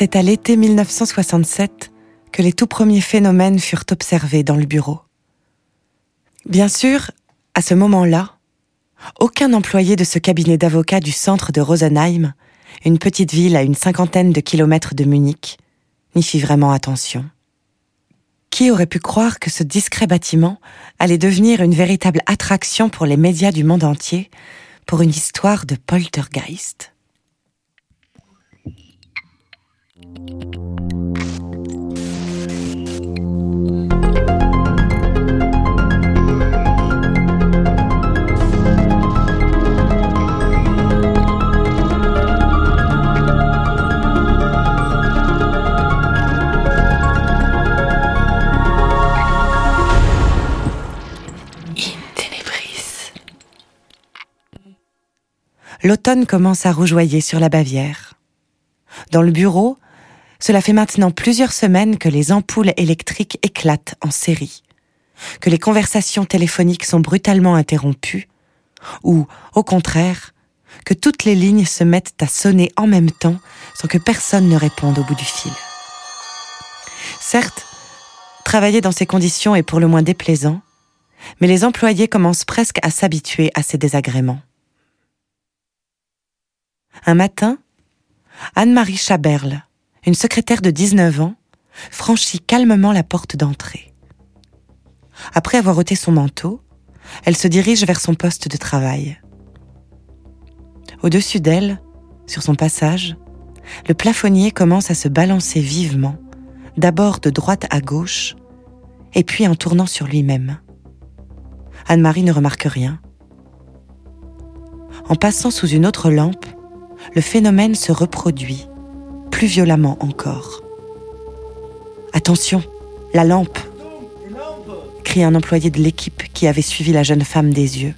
C'est à l'été 1967 que les tout premiers phénomènes furent observés dans le bureau. Bien sûr, à ce moment-là, aucun employé de ce cabinet d'avocats du centre de Rosenheim, une petite ville à une cinquantaine de kilomètres de Munich, n'y fit vraiment attention. Qui aurait pu croire que ce discret bâtiment allait devenir une véritable attraction pour les médias du monde entier pour une histoire de poltergeist? L'automne commence à rougeoyer sur la Bavière. Dans le bureau, cela fait maintenant plusieurs semaines que les ampoules électriques éclatent en série, que les conversations téléphoniques sont brutalement interrompues, ou, au contraire, que toutes les lignes se mettent à sonner en même temps sans que personne ne réponde au bout du fil. Certes, travailler dans ces conditions est pour le moins déplaisant, mais les employés commencent presque à s'habituer à ces désagréments. Un matin, Anne-Marie Chaberle, une secrétaire de 19 ans, franchit calmement la porte d'entrée. Après avoir ôté son manteau, elle se dirige vers son poste de travail. Au-dessus d'elle, sur son passage, le plafonnier commence à se balancer vivement, d'abord de droite à gauche, et puis en tournant sur lui-même. Anne-Marie ne remarque rien. En passant sous une autre lampe, le phénomène se reproduit, plus violemment encore. Attention, la lampe crie un employé de l'équipe qui avait suivi la jeune femme des yeux.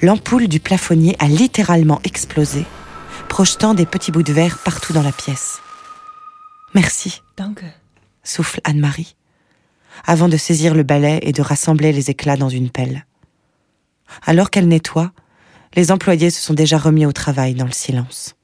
L'ampoule du plafonnier a littéralement explosé, projetant des petits bouts de verre partout dans la pièce. Merci, souffle Anne-Marie, avant de saisir le balai et de rassembler les éclats dans une pelle. Alors qu'elle nettoie, les employés se sont déjà remis au travail dans le silence.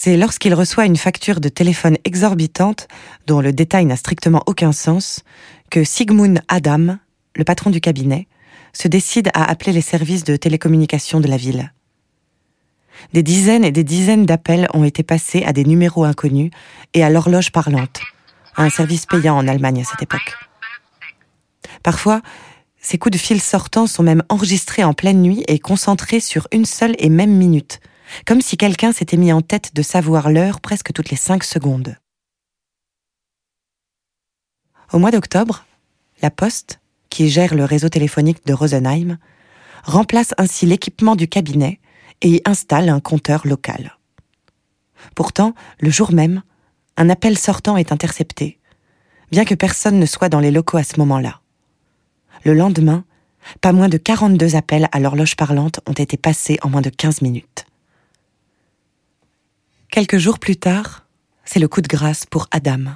C'est lorsqu'il reçoit une facture de téléphone exorbitante, dont le détail n'a strictement aucun sens, que Sigmund Adam, le patron du cabinet, se décide à appeler les services de télécommunication de la ville. Des dizaines et des dizaines d'appels ont été passés à des numéros inconnus et à l'horloge parlante, un service payant en Allemagne à cette époque. Parfois, ces coups de fil sortants sont même enregistrés en pleine nuit et concentrés sur une seule et même minute, comme si quelqu'un s'était mis en tête de savoir l'heure presque toutes les cinq secondes. Au mois d'octobre, la Poste, qui gère le réseau téléphonique de Rosenheim, remplace ainsi l'équipement du cabinet et y installe un compteur local. Pourtant, le jour même, un appel sortant est intercepté, bien que personne ne soit dans les locaux à ce moment-là. Le lendemain, pas moins de 42 appels à l'horloge parlante ont été passés en moins de 15 minutes. Quelques jours plus tard, c'est le coup de grâce pour Adam.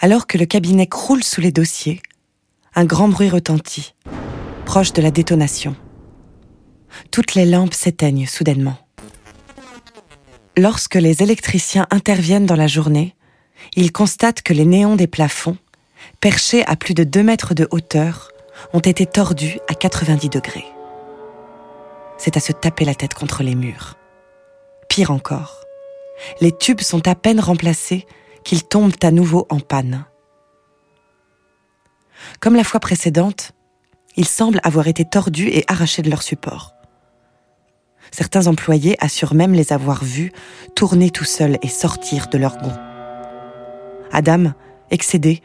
Alors que le cabinet croule sous les dossiers, un grand bruit retentit, proche de la détonation. Toutes les lampes s'éteignent soudainement. Lorsque les électriciens interviennent dans la journée, ils constatent que les néons des plafonds perchés à plus de 2 mètres de hauteur, ont été tordus à 90 degrés. C'est à se taper la tête contre les murs. Pire encore, les tubes sont à peine remplacés qu'ils tombent à nouveau en panne. Comme la fois précédente, ils semblent avoir été tordus et arrachés de leur support. Certains employés assurent même les avoir vus tourner tout seuls et sortir de leur gonds. Adam, excédé,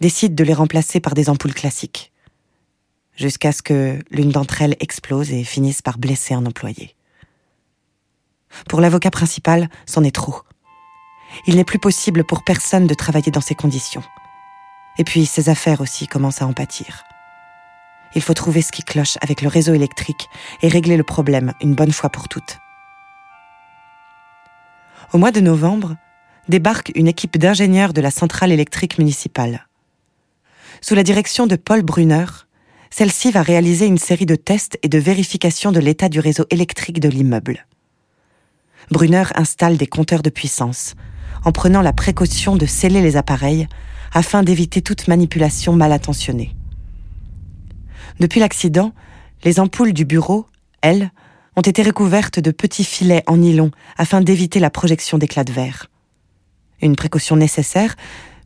décide de les remplacer par des ampoules classiques, jusqu'à ce que l'une d'entre elles explose et finisse par blesser un employé. Pour l'avocat principal, c'en est trop. Il n'est plus possible pour personne de travailler dans ces conditions. Et puis ses affaires aussi commencent à en pâtir. Il faut trouver ce qui cloche avec le réseau électrique et régler le problème une bonne fois pour toutes. Au mois de novembre, débarque une équipe d'ingénieurs de la centrale électrique municipale. Sous la direction de Paul Brunner, celle-ci va réaliser une série de tests et de vérifications de l'état du réseau électrique de l'immeuble. Brunner installe des compteurs de puissance, en prenant la précaution de sceller les appareils afin d'éviter toute manipulation mal intentionnée. Depuis l'accident, les ampoules du bureau, elles, ont été recouvertes de petits filets en nylon afin d'éviter la projection d'éclats de verre. Une précaution nécessaire,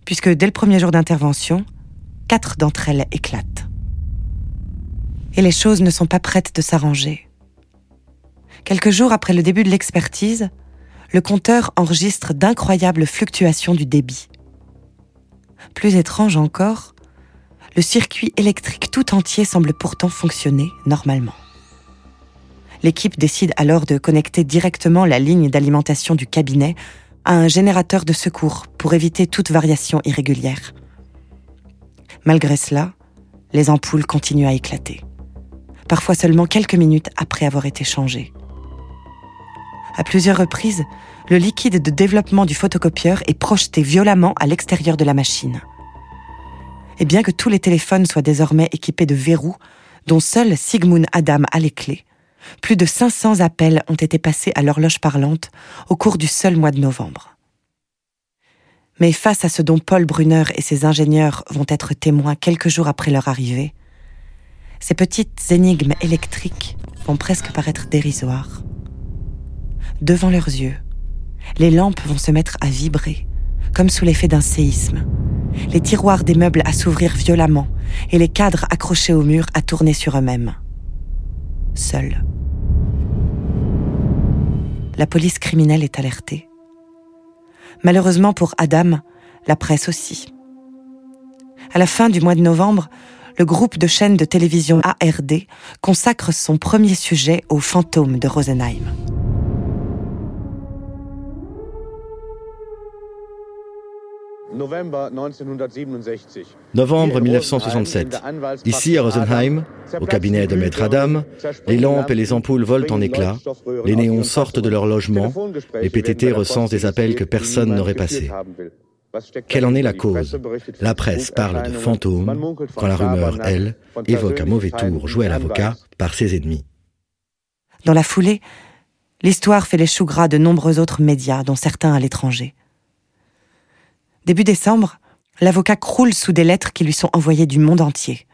puisque dès le premier jour d'intervention, quatre d'entre elles éclatent. Et les choses ne sont pas prêtes de s'arranger. Quelques jours après le début de l'expertise, le compteur enregistre d'incroyables fluctuations du débit. Plus étrange encore, le circuit électrique tout entier semble pourtant fonctionner normalement. L'équipe décide alors de connecter directement la ligne d'alimentation du cabinet à un générateur de secours pour éviter toute variation irrégulière. Malgré cela, les ampoules continuent à éclater, parfois seulement quelques minutes après avoir été changées. À plusieurs reprises, le liquide de développement du photocopieur est projeté violemment à l'extérieur de la machine. Et bien que tous les téléphones soient désormais équipés de verrous, dont seul Sigmund Adam a les clés, plus de 500 appels ont été passés à l'horloge parlante au cours du seul mois de novembre. Mais face à ce dont Paul Brunner et ses ingénieurs vont être témoins quelques jours après leur arrivée, ces petites énigmes électriques vont presque paraître dérisoires. Devant leurs yeux, les lampes vont se mettre à vibrer, comme sous l'effet d'un séisme, les tiroirs des meubles à s'ouvrir violemment et les cadres accrochés au mur à tourner sur eux-mêmes. Seul. La police criminelle est alertée. Malheureusement pour Adam, la presse aussi. À la fin du mois de novembre, le groupe de chaînes de télévision ARD consacre son premier sujet aux fantômes de Rosenheim. Novembre 1967. Ici à Rosenheim, au cabinet de Maître Adam, les lampes et les ampoules volent en éclats, les néons sortent de leur logement, les PTT recensent des appels que personne n'aurait passés. Quelle en est la cause? La presse parle de fantômes, quand la rumeur, elle, évoque un mauvais tour joué à l'avocat par ses ennemis. Dans la foulée, l'histoire fait les choux gras de nombreux autres médias, dont certains à l'étranger. Début décembre, l'avocat croule sous des lettres qui lui sont envoyées du monde entier.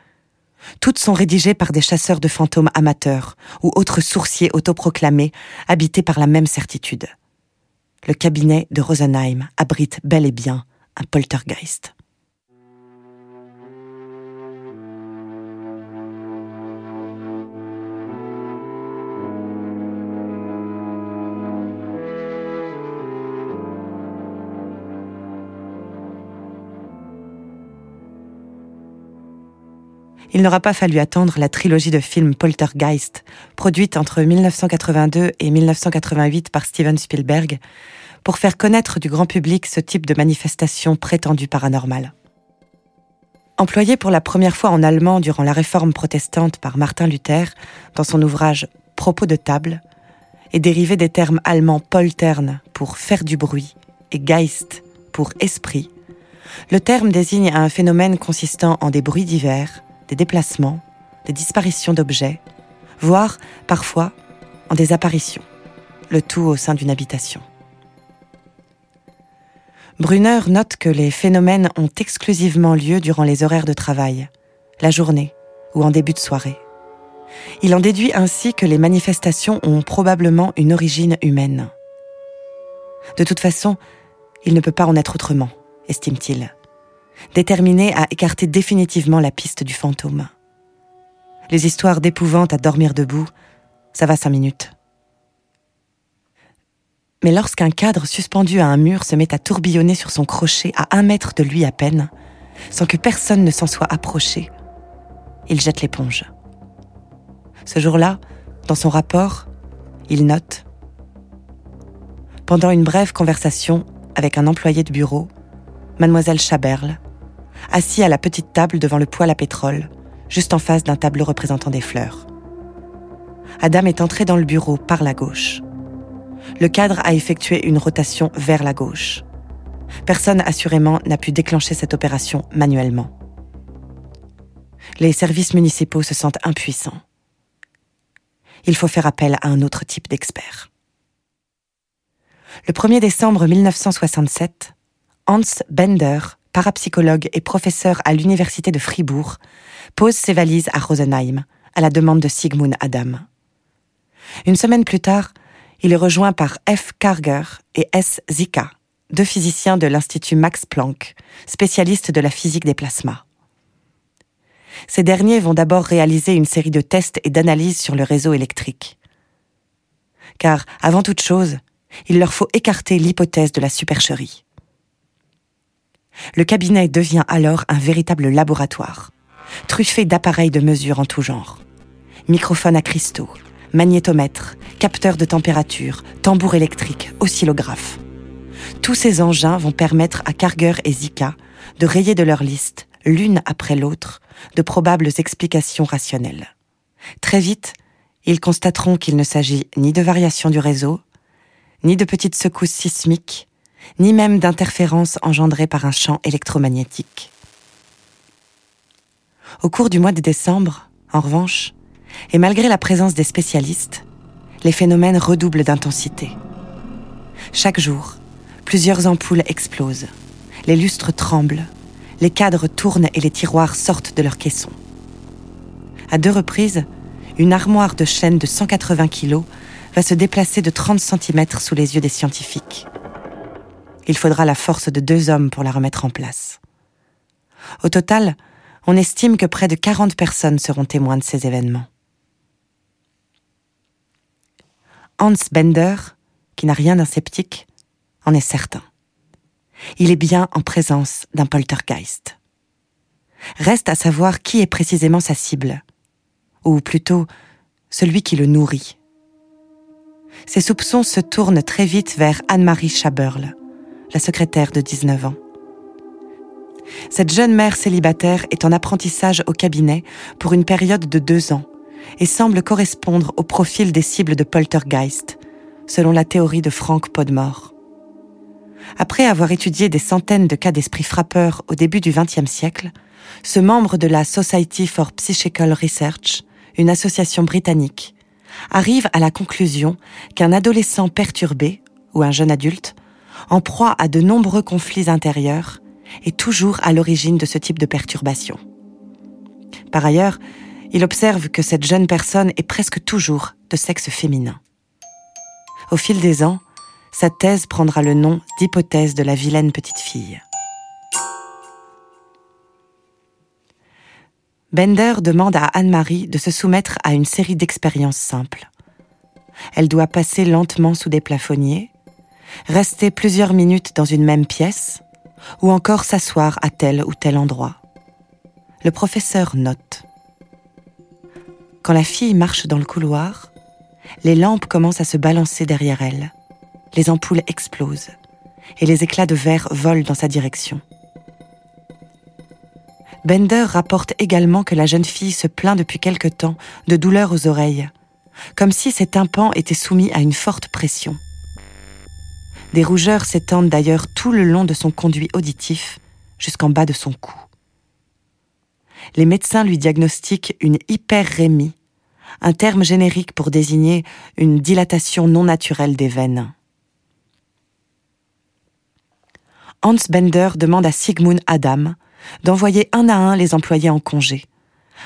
Toutes sont rédigées par des chasseurs de fantômes amateurs ou autres sourciers autoproclamés, habités par la même certitude. Le cabinet de Rosenheim abrite bel et bien un poltergeist. Il n'aura pas fallu attendre la trilogie de films Poltergeist, produite entre 1982 et 1988 par Steven Spielberg, pour faire connaître du grand public ce type de manifestation prétendue paranormale. Employé pour la première fois en allemand durant la réforme protestante par Martin Luther dans son ouvrage Propos de table, et dérivé des termes allemands poltern pour faire du bruit et Geist pour esprit, le terme désigne un phénomène consistant en des bruits divers, des déplacements, des disparitions d'objets, voire parfois en des apparitions, le tout au sein d'une habitation. Brunner note que les phénomènes ont exclusivement lieu durant les horaires de travail, la journée ou en début de soirée. Il en déduit ainsi que les manifestations ont probablement une origine humaine. De toute façon, il ne peut pas en être autrement, estime-t-il déterminé à écarter définitivement la piste du fantôme. Les histoires d'épouvante à dormir debout, ça va cinq minutes. Mais lorsqu'un cadre suspendu à un mur se met à tourbillonner sur son crochet à un mètre de lui à peine, sans que personne ne s'en soit approché, il jette l'éponge. Ce jour-là, dans son rapport, il note Pendant une brève conversation avec un employé de bureau, mademoiselle Chaberle, assis à la petite table devant le poêle à pétrole, juste en face d'un tableau représentant des fleurs. Adam est entré dans le bureau par la gauche. Le cadre a effectué une rotation vers la gauche. Personne assurément n'a pu déclencher cette opération manuellement. Les services municipaux se sentent impuissants. Il faut faire appel à un autre type d'expert. Le 1er décembre 1967, Hans Bender, parapsychologue et professeur à l'université de Fribourg, pose ses valises à Rosenheim, à la demande de Sigmund Adam. Une semaine plus tard, il est rejoint par F. Karger et S. Zika, deux physiciens de l'Institut Max Planck, spécialistes de la physique des plasmas. Ces derniers vont d'abord réaliser une série de tests et d'analyses sur le réseau électrique. Car, avant toute chose, il leur faut écarter l'hypothèse de la supercherie. Le cabinet devient alors un véritable laboratoire, truffé d'appareils de mesure en tout genre. Microphones à cristaux, magnétomètres, capteurs de température, tambours électriques, oscillographes. Tous ces engins vont permettre à Karger et Zika de rayer de leur liste, l'une après l'autre, de probables explications rationnelles. Très vite, ils constateront qu'il ne s'agit ni de variation du réseau, ni de petites secousses sismiques, ni même d'interférences engendrées par un champ électromagnétique. Au cours du mois de décembre, en revanche, et malgré la présence des spécialistes, les phénomènes redoublent d'intensité. Chaque jour, plusieurs ampoules explosent, les lustres tremblent, les cadres tournent et les tiroirs sortent de leurs caissons. À deux reprises, une armoire de chêne de 180 kg va se déplacer de 30 cm sous les yeux des scientifiques. Il faudra la force de deux hommes pour la remettre en place. Au total, on estime que près de 40 personnes seront témoins de ces événements. Hans Bender, qui n'a rien d'un sceptique, en est certain. Il est bien en présence d'un poltergeist. Reste à savoir qui est précisément sa cible, ou plutôt celui qui le nourrit. Ses soupçons se tournent très vite vers Anne-Marie Schaberl, la secrétaire de 19 ans. Cette jeune mère célibataire est en apprentissage au cabinet pour une période de deux ans et semble correspondre au profil des cibles de Poltergeist, selon la théorie de Frank Podmore. Après avoir étudié des centaines de cas d'esprits frappeurs au début du XXe siècle, ce membre de la Society for Psychical Research, une association britannique, arrive à la conclusion qu'un adolescent perturbé, ou un jeune adulte, en proie à de nombreux conflits intérieurs, est toujours à l'origine de ce type de perturbation. Par ailleurs, il observe que cette jeune personne est presque toujours de sexe féminin. Au fil des ans, sa thèse prendra le nom d'hypothèse de la vilaine petite fille. Bender demande à Anne-Marie de se soumettre à une série d'expériences simples. Elle doit passer lentement sous des plafonniers, rester plusieurs minutes dans une même pièce, ou encore s'asseoir à tel ou tel endroit. Le professeur note. Quand la fille marche dans le couloir, les lampes commencent à se balancer derrière elle. Les ampoules explosent et les éclats de verre volent dans sa direction. Bender rapporte également que la jeune fille se plaint depuis quelque temps de douleurs aux oreilles, comme si ses tympans étaient soumis à une forte pression. Des rougeurs s'étendent d'ailleurs tout le long de son conduit auditif jusqu'en bas de son cou. Les médecins lui diagnostiquent une hyperrémie, un terme générique pour désigner une dilatation non naturelle des veines. Hans Bender demande à Sigmund Adam d'envoyer un à un les employés en congé,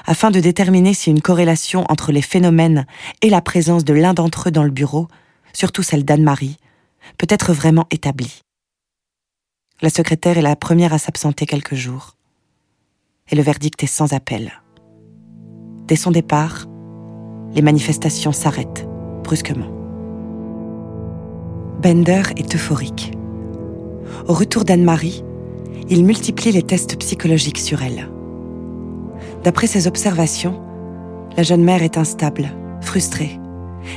afin de déterminer si une corrélation entre les phénomènes et la présence de l'un d'entre eux dans le bureau, surtout celle d'Anne-Marie, peut être vraiment établie. La secrétaire est la première à s'absenter quelques jours. Et le verdict est sans appel. Dès son départ, les manifestations s'arrêtent brusquement. Bender est euphorique. Au retour d'Anne-Marie, il multiplie les tests psychologiques sur elle. D'après ses observations, la jeune mère est instable, frustrée,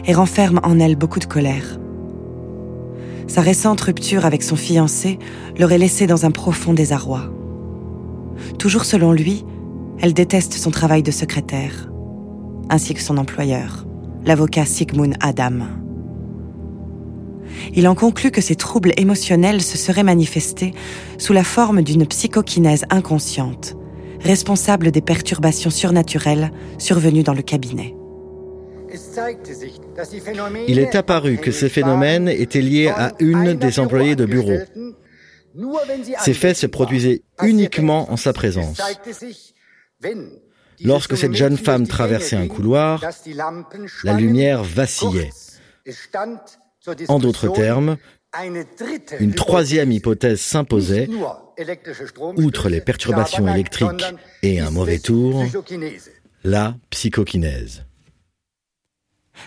et renferme en elle beaucoup de colère. Sa récente rupture avec son fiancé l'aurait laissée dans un profond désarroi. Toujours selon lui, elle déteste son travail de secrétaire, ainsi que son employeur, l'avocat Sigmund Adam. Il en conclut que ces troubles émotionnels se seraient manifestés sous la forme d'une psychokinèse inconsciente, responsable des perturbations surnaturelles survenues dans le cabinet. Il est apparu que ces phénomènes étaient liés à une des employées de bureau. Ces faits se produisaient uniquement en sa présence. Lorsque cette jeune femme traversait un couloir, la lumière vacillait. En d'autres termes, une troisième hypothèse s'imposait, outre les perturbations électriques et un mauvais tour, la psychokinèse.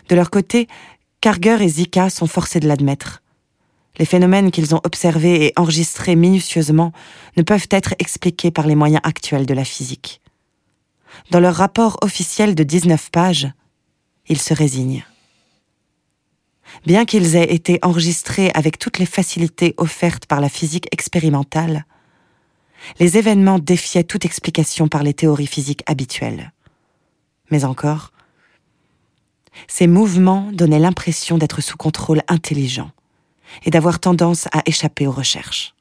De leur côté, Karger et Zika sont forcés de l'admettre. Les phénomènes qu'ils ont observés et enregistrés minutieusement ne peuvent être expliqués par les moyens actuels de la physique. Dans leur rapport officiel de 19 pages, ils se résignent. Bien qu'ils aient été enregistrés avec toutes les facilités offertes par la physique expérimentale, les événements défiaient toute explication par les théories physiques habituelles. Mais encore, ces mouvements donnaient l'impression d'être sous contrôle intelligent et d'avoir tendance à échapper aux recherches.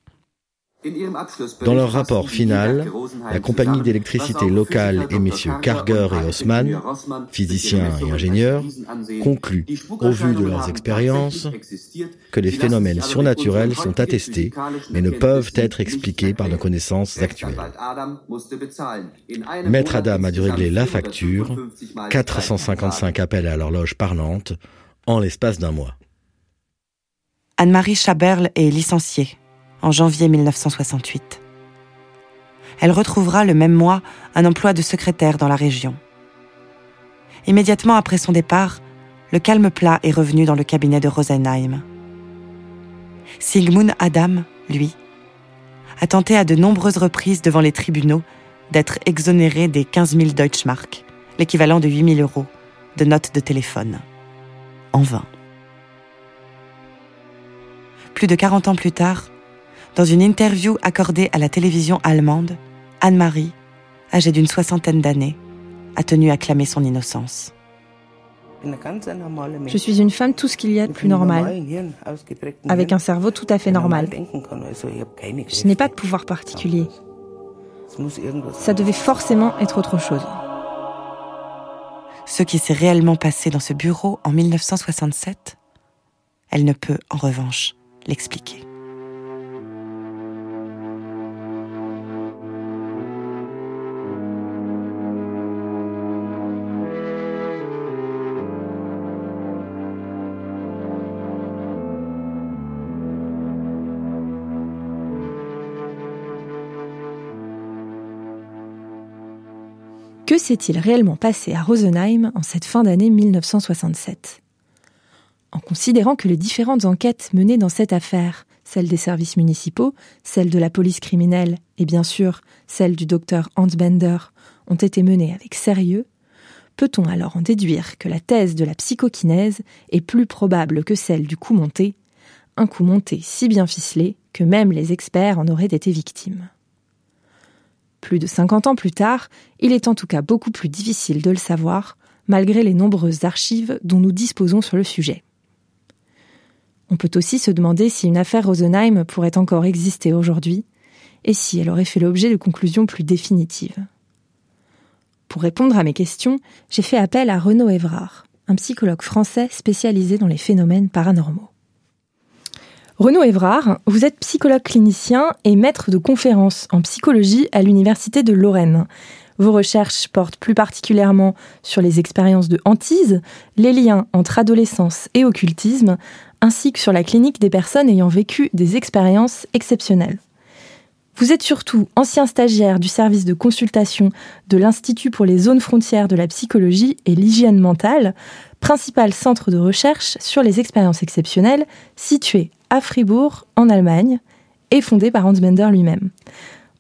Dans leur rapport final, la compagnie d'électricité locale et messieurs Karger et Haussmann, physiciens et ingénieurs, concluent, au vu de leurs expériences, que les phénomènes surnaturels sont attestés, mais ne peuvent être expliqués par nos connaissances actuelles. Maître Adam a dû régler la facture, 455 appels à l'horloge parlante, en l'espace d'un mois. Anne-Marie Chaberle est licenciée en janvier 1968. Elle retrouvera le même mois un emploi de secrétaire dans la région. Immédiatement après son départ, le calme plat est revenu dans le cabinet de Rosenheim. Sigmund Adam, lui, a tenté à de nombreuses reprises devant les tribunaux d'être exonéré des 15 000 Deutschmark, l'équivalent de 8 000 euros, de notes de téléphone. En vain. Plus de 40 ans plus tard, dans une interview accordée à la télévision allemande, Anne-Marie, âgée d'une soixantaine d'années, a tenu à clamer son innocence. Je suis une femme tout ce qu'il y a de plus normal, avec un cerveau tout à fait normal. Je n'ai pas de pouvoir particulier. Ça devait forcément être autre chose. Ce qui s'est réellement passé dans ce bureau en 1967, elle ne peut en revanche l'expliquer. Que s'est-il réellement passé à Rosenheim en cette fin d'année 1967 en considérant que les différentes enquêtes menées dans cette affaire, celles des services municipaux, celles de la police criminelle et bien sûr celles du docteur Hans Bender, ont été menées avec sérieux, peut-on alors en déduire que la thèse de la psychokinèse est plus probable que celle du coup monté, un coup monté si bien ficelé que même les experts en auraient été victimes? Plus de 50 ans plus tard, il est en tout cas beaucoup plus difficile de le savoir, malgré les nombreuses archives dont nous disposons sur le sujet. On peut aussi se demander si une affaire Rosenheim pourrait encore exister aujourd'hui et si elle aurait fait l'objet de conclusions plus définitives. Pour répondre à mes questions, j'ai fait appel à Renaud Évrard, un psychologue français spécialisé dans les phénomènes paranormaux. Renaud Évrard, vous êtes psychologue clinicien et maître de conférences en psychologie à l'Université de Lorraine. Vos recherches portent plus particulièrement sur les expériences de hantise, les liens entre adolescence et occultisme, ainsi que sur la clinique des personnes ayant vécu des expériences exceptionnelles. Vous êtes surtout ancien stagiaire du service de consultation de l'Institut pour les zones frontières de la psychologie et l'hygiène mentale, principal centre de recherche sur les expériences exceptionnelles situé à Fribourg, en Allemagne, et fondé par Hans Bender lui-même.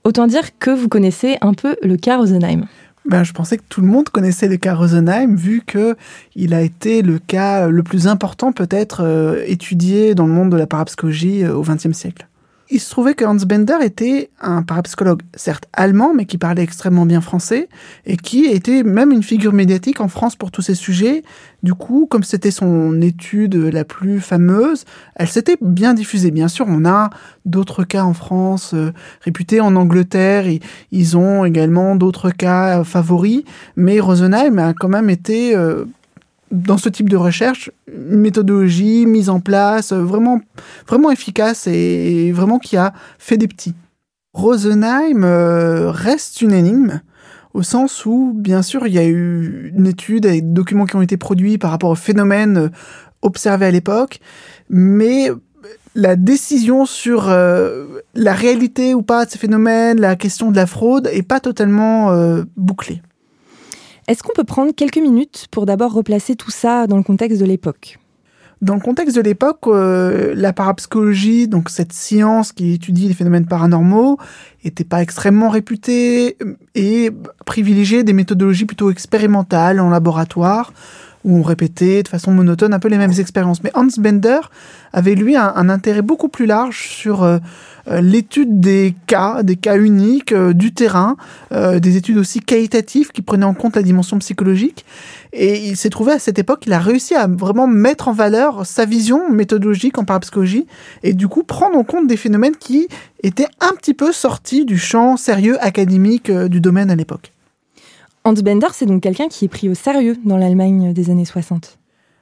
Autant dire que vous connaissez un peu le cas Rosenheim. Ben, je pensais que tout le monde connaissait le cas Rosenheim, vu que il a été le cas le plus important peut-être euh, étudié dans le monde de la parapsychologie euh, au XXe siècle. Il se trouvait que Hans Bender était un parapsychologue, certes allemand, mais qui parlait extrêmement bien français, et qui était même une figure médiatique en France pour tous ces sujets. Du coup, comme c'était son étude la plus fameuse, elle s'était bien diffusée. Bien sûr, on a d'autres cas en France euh, réputés en Angleterre, et ils ont également d'autres cas favoris, mais Rosenheim a quand même été... Euh, dans ce type de recherche, une méthodologie mise en place, vraiment, vraiment efficace et vraiment qui a fait des petits. Rosenheim reste une énigme au sens où, bien sûr, il y a eu une étude avec des documents qui ont été produits par rapport aux phénomènes observés à l'époque, mais la décision sur euh, la réalité ou pas de ces phénomènes, la question de la fraude, est pas totalement euh, bouclée. Est-ce qu'on peut prendre quelques minutes pour d'abord replacer tout ça dans le contexte de l'époque? Dans le contexte de l'époque, euh, la parapsychologie, donc cette science qui étudie les phénomènes paranormaux, n'était pas extrêmement réputée et privilégiait des méthodologies plutôt expérimentales en laboratoire, où on répétait de façon monotone un peu les mêmes expériences. Mais Hans Bender avait lui un, intérêt beaucoup plus large sur euh, euh, l'étude des cas, des cas uniques, euh, du terrain, des études aussi qualitatives qui prenaient en compte la dimension psychologique. Et il s'est trouvé à cette époque, il a réussi à vraiment mettre en valeur sa vision méthodologique en parapsychologie et du coup prendre en compte des phénomènes qui étaient un petit peu sortis du champ sérieux académique du domaine à l'époque. Hans Bender, c'est donc quelqu'un qui est pris au sérieux dans l'Allemagne des années 60.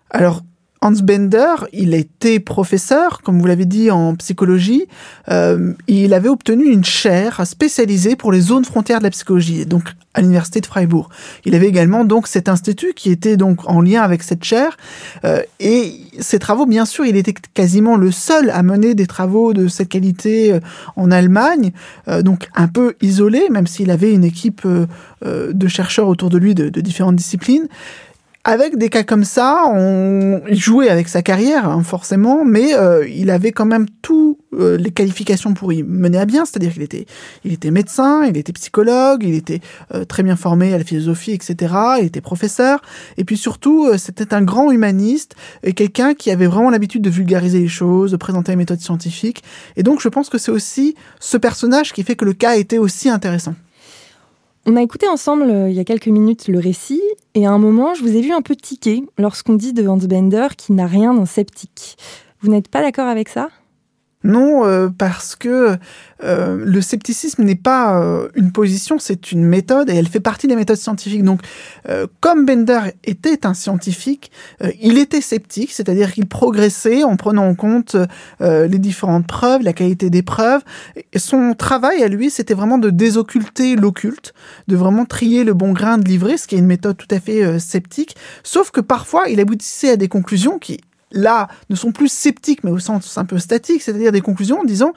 Alors, Hans Bender, il était professeur, comme vous l'avez dit, en psychologie. Euh, il avait obtenu une chaire spécialisée pour les zones frontières de la psychologie, donc à l'université de Freiburg. Il avait également donc cet institut qui était donc en lien avec cette chaire. Euh, et ses travaux, bien sûr, il était quasiment le seul à mener des travaux de cette qualité euh, en Allemagne, donc un peu isolé, même s'il avait une équipe de chercheurs autour de lui de, de différentes disciplines avec des cas comme ça, on jouait avec sa carrière, hein, forcément, mais euh, il avait quand même toutes euh, les qualifications pour y mener à bien, c'est-à-dire qu'il était, il était médecin, il était psychologue, il était euh, très bien formé à la philosophie, etc. Il était professeur, et puis surtout, c'était un grand humaniste et quelqu'un qui avait vraiment l'habitude de vulgariser les choses, de présenter les méthodes scientifiques. Et donc, je pense que c'est aussi ce personnage qui fait que le cas était aussi intéressant. On a écouté ensemble euh, il y a quelques minutes le récit, et à un moment, je vous ai vu un peu tiquer lorsqu'on dit de Hans Bender qu'il n'a rien d'un sceptique. Vous n'êtes pas d'accord avec ça? Non, euh, parce que euh, le scepticisme n'est pas euh, une position, c'est une méthode et elle fait partie des méthodes scientifiques. Donc, comme Bender était un scientifique, il était sceptique, c'est-à-dire qu'il progressait en prenant en compte les différentes preuves, la qualité des preuves. Et son travail à lui, c'était vraiment de désocculter l'occulte, de vraiment trier le bon grain de livret, ce qui est une méthode tout à fait sceptique. Sauf que parfois, il aboutissait à des conclusions qui là, ne sont plus sceptiques, mais au sens un peu statique, c'est-à-dire des conclusions en disant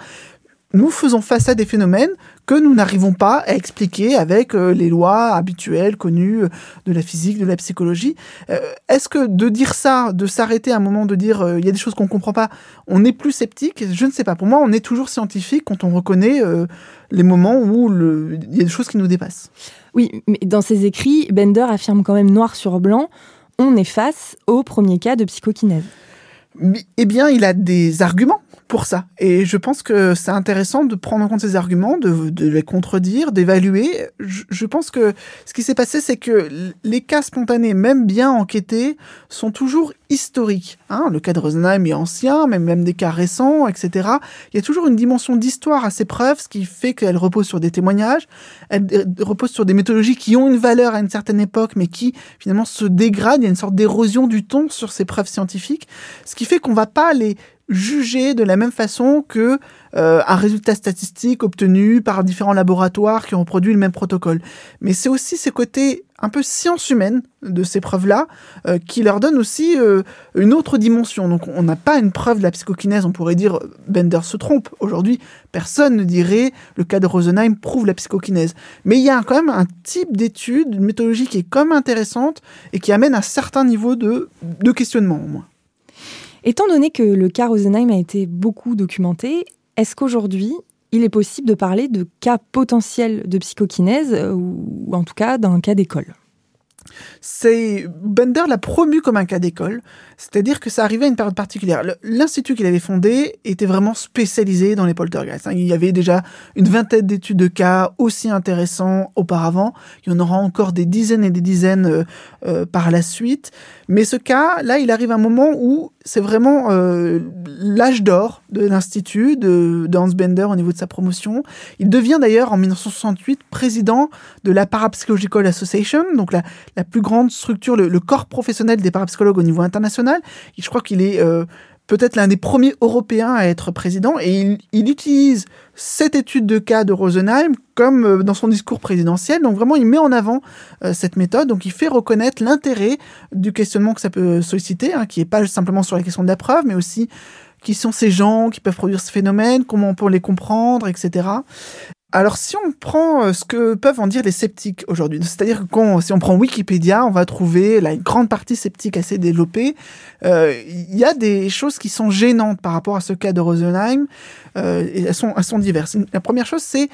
nous faisons face à des phénomènes que nous n'arrivons pas à expliquer avec euh, les lois habituelles, connues euh, de la physique, de la psychologie. Euh, est-ce que de dire ça, de s'arrêter à un moment, de dire il y a des choses qu'on ne comprend pas, on est plus sceptique? Je ne sais pas. Pour moi, on est toujours scientifique quand on reconnaît les moments où il y a des choses qui nous dépassent. Oui, mais dans ses écrits, Bender affirme quand même noir sur blanc on est face au premier cas de psychokinèse. Eh bien, il a des arguments pour ça. Et je pense que c'est intéressant de prendre en compte ces arguments, de, les contredire, d'évaluer. Je, pense que ce qui s'est passé, c'est que les cas spontanés, même bien enquêtés, sont toujours historiques. Hein. le cas de Rosenheim est ancien, mais même des cas récents, etc. Il y a toujours une dimension d'histoire à ces preuves, ce qui fait qu'elles reposent sur des témoignages, elles reposent sur des méthodologies qui ont une valeur à une certaine époque, mais qui finalement se dégradent. Il y a une sorte d'érosion du ton sur ces preuves scientifiques, ce qui fait qu'on va pas les jugé de la même façon que euh, un résultat statistique obtenu par différents laboratoires qui ont produit le même protocole. Mais c'est aussi ces côtés un peu science humaine de ces preuves-là euh, qui leur donnent aussi euh, une autre dimension. Donc on n'a pas une preuve de la psychokinèse, on pourrait dire Bender se trompe. Aujourd'hui, personne ne dirait le cas de Rosenheim prouve la psychokinèse. Mais il y a quand même un type d'étude, une méthodologie qui est comme intéressante et qui amène un certain niveau de, de questionnement au moins. Étant donné que le cas Rosenheim a été beaucoup documenté, est-ce qu'aujourd'hui, il est possible de parler de cas potentiels de psychokinèse, euh, ou en tout cas d'un cas d'école? Bender l'a promu comme un cas d'école, c'est-à-dire que ça arrivait à une période particulière. L'institut qu'il avait fondé était vraiment spécialisé dans les poltergeists. Hein. Il y avait déjà une vingtaine d'études de cas aussi intéressants auparavant. Il y en aura encore des dizaines et des dizaines euh, euh, par la suite. Mais ce cas, là, il arrive à un moment où c'est vraiment euh, l'âge d'or de l'Institut de, Hans Bender au niveau de sa promotion. Il devient d'ailleurs en 1968 président de la Parapsychological Association, donc la, plus grande structure, le, corps professionnel des parapsychologues au niveau international. je crois qu'il est euh, peut-être l'un des premiers Européens à être président, et il, utilise cette étude de cas de Rosenheim comme euh, dans son discours présidentiel. Donc vraiment, il met en avant euh, cette méthode, donc il fait reconnaître l'intérêt du questionnement que ça peut solliciter, hein, qui n'est pas simplement sur la question de la preuve, mais aussi qui sont ces gens qui peuvent produire ce phénomène, comment on peut les comprendre, etc. Alors, si on prend euh, ce que peuvent en dire les sceptiques aujourd'hui, c'est-à-dire que si on prend Wikipédia, on va trouver là, une grande partie sceptique assez développée. Euh, il y a des choses qui sont gênantes par rapport à ce cas de Rosenheim, euh, et elles sont, elles sont diverses. La première chose, c'est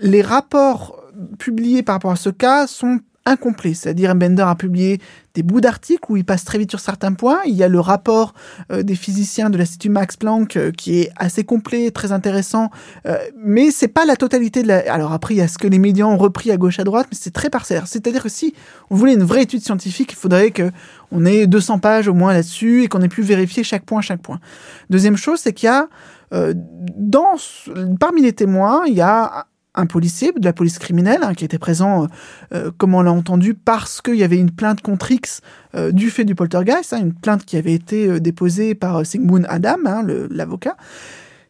les rapports publiés par rapport à ce cas sont incomplet. C'est-à-dire, Bender a publié des bouts d'articles où il passe très vite sur certains points. Il y a le rapport euh, des physiciens de l'Institut Max Planck euh, qui est assez complet, très intéressant, euh, mais c'est pas la totalité de la. Alors après, il y a ce que les médias ont repris à gauche à droite, mais c'est très parcellaire. C'est-à-dire que si on voulait une vraie étude scientifique, il faudrait que on ait 200 pages au moins là-dessus et qu'on ait pu vérifier chaque point, chaque point. Deuxième chose, c'est qu'il y a dans, parmi les témoins, il y a un policier de la police criminelle hein, qui était présent, euh, euh, comme on l'a entendu, parce qu'il y avait une plainte contre X euh, du fait du poltergeist, hein, une plainte qui avait été déposée par Sigmund Adam, hein, l'avocat.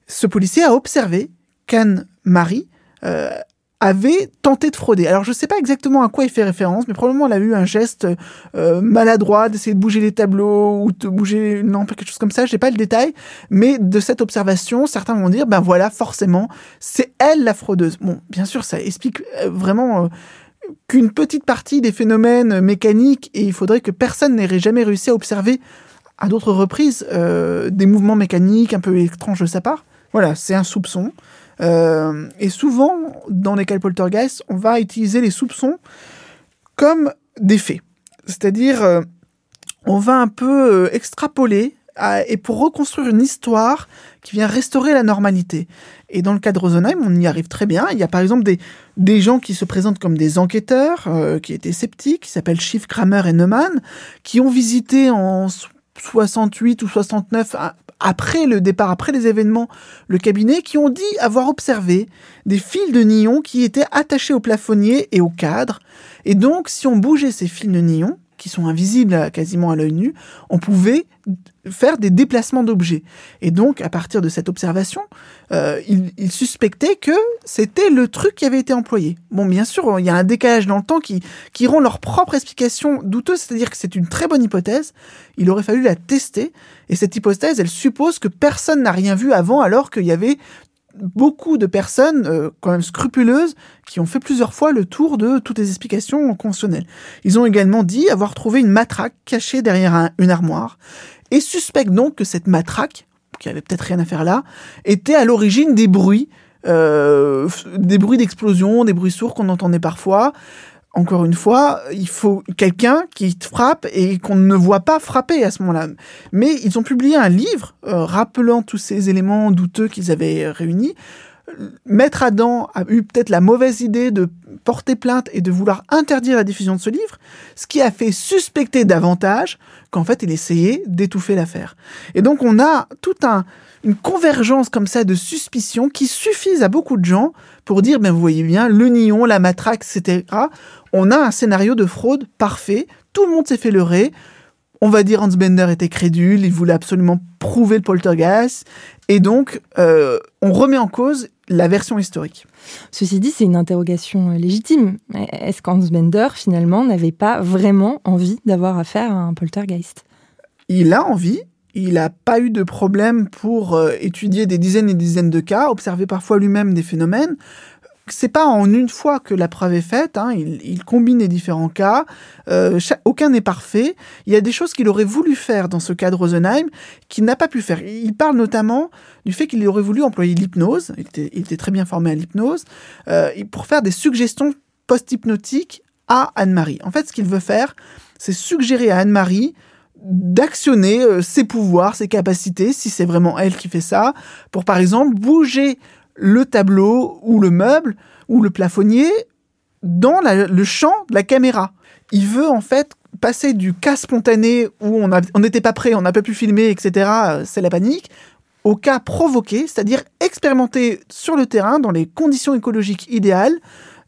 Ce policier a observé qu'Anne Marie avait tenté de frauder. Alors je ne sais pas exactement à quoi il fait référence, mais probablement elle a eu un geste euh, maladroit d'essayer de bouger les tableaux ou de bouger une lampe, quelque chose comme ça. Je n'ai pas le détail, mais de cette observation, certains vont dire, ben voilà, forcément, c'est elle la fraudeuse. Bon, bien sûr, ça explique euh, vraiment euh, qu'une petite partie des phénomènes mécaniques, et il faudrait que personne n'ait jamais réussi à observer à d'autres reprises des mouvements mécaniques un peu étranges de sa part. Voilà, c'est un soupçon. Euh, et souvent, dans les cas poltergeist, on va utiliser les soupçons comme des faits. C'est-à-dire, euh, on va un peu euh, extrapoler et pour reconstruire une histoire qui vient restaurer la normalité. Et dans le cas de Rosenheim, on y arrive très bien. Il y a par exemple des, des gens qui se présentent comme des enquêteurs, qui étaient sceptiques, qui s'appellent Schiff, Kramer et Neumann, qui ont visité en 68 ou 69 après le départ, après les événements, le cabinet, qui ont dit avoir observé des fils de nylon qui étaient attachés au plafonnier et au cadre. Et donc, si on bougeait ces fils de nylon, qui sont invisibles quasiment à l'œil nu, on pouvait faire des déplacements d'objets. Et donc, à partir de cette observation, euh, il, suspectait que c'était le truc qui avait été employé. Bon, bien sûr, il y a un décalage dans le temps qui, qui rend leur propre explication douteuse, c'est-à-dire que c'est une très bonne hypothèse. Il aurait fallu la tester. Et cette hypothèse, elle suppose que personne n'a rien vu avant, alors qu'il y avait beaucoup de personnes, euh, quand même scrupuleuses, qui ont fait plusieurs fois le tour de toutes les explications conventionnelles. Ils ont également dit avoir trouvé une matraque cachée derrière une armoire, et suspectent donc que cette matraque, qui avait peut-être rien à faire là, était à l'origine des bruits, euh, des bruits d'explosion, des bruits sourds qu'on entendait parfois encore une fois, il faut quelqu'un qui frappe et qu'on ne voit pas frapper à ce moment-là. Mais ils ont publié un livre euh, rappelant tous ces éléments douteux qu'ils avaient réunis. Maître Adam a eu peut-être la mauvaise idée de porter plainte et de vouloir interdire la diffusion de ce livre, ce qui a fait suspecter davantage qu'en fait il essayait d'étouffer l'affaire. Et donc on a toute un, une convergence comme ça de suspicions qui suffisent à beaucoup de gens pour dire, ben vous voyez bien, le nion, la matraque, etc. On a un scénario de fraude parfait, tout le monde s'est fait leurrer, on va dire Hans Bender était crédule, il voulait absolument prouver le poltergeist, et donc euh, on remet en cause la version historique. Ceci dit, c'est une interrogation euh, légitime. Est-ce qu'Hans Bender, finalement, n'avait pas vraiment envie d'avoir affaire à un poltergeist? Il a envie, il n'a pas eu de problème pour euh, étudier des dizaines et des dizaines de cas, observer parfois lui-même des phénomènes. C'est pas en une fois que la preuve est faite. Hein. Il, combine les différents cas. Euh, aucun n'est parfait. Il y a des choses qu'il aurait voulu faire dans ce cas de Rosenheim qu'il n'a pas pu faire. Il parle notamment du fait qu'il aurait voulu employer l'hypnose. Il était, très bien formé à l'hypnose euh, pour faire des suggestions post-hypnotiques à Anne-Marie. En fait, ce qu'il veut faire, c'est suggérer à Anne-Marie d'actionner euh, ses pouvoirs, ses capacités, si c'est vraiment elle qui fait ça, pour par exemple bouger le tableau ou le meuble ou le plafonnier dans le champ de la caméra. Il veut en fait passer du cas spontané où on n'était pas prêt, on n'a pas pu filmer, etc., euh, c'est la panique, au cas provoqué, c'est-à-dire expérimenter sur le terrain, dans les conditions écologiques idéales,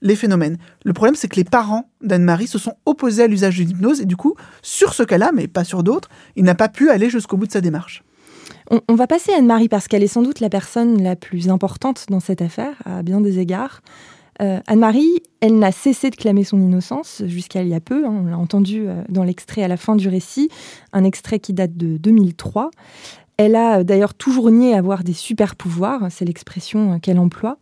les phénomènes. Le problème, c'est que les parents d'Anne-Marie se sont opposés à l'usage de l'hypnose et du coup, sur ce cas-là, mais pas sur d'autres, il n'a pas pu aller jusqu'au bout de sa démarche. On, va passer à Anne-Marie parce qu'elle est sans doute la personne la plus importante dans cette affaire, à bien des égards. Euh, Anne-Marie, elle n'a cessé de clamer son innocence jusqu'à il y a peu. Hein, on l'a entendu euh, dans l'extrait à la fin du récit, un extrait qui date de 2003. Elle a euh, d'ailleurs toujours nié avoir des super pouvoirs, c'est l'expression qu'elle emploie.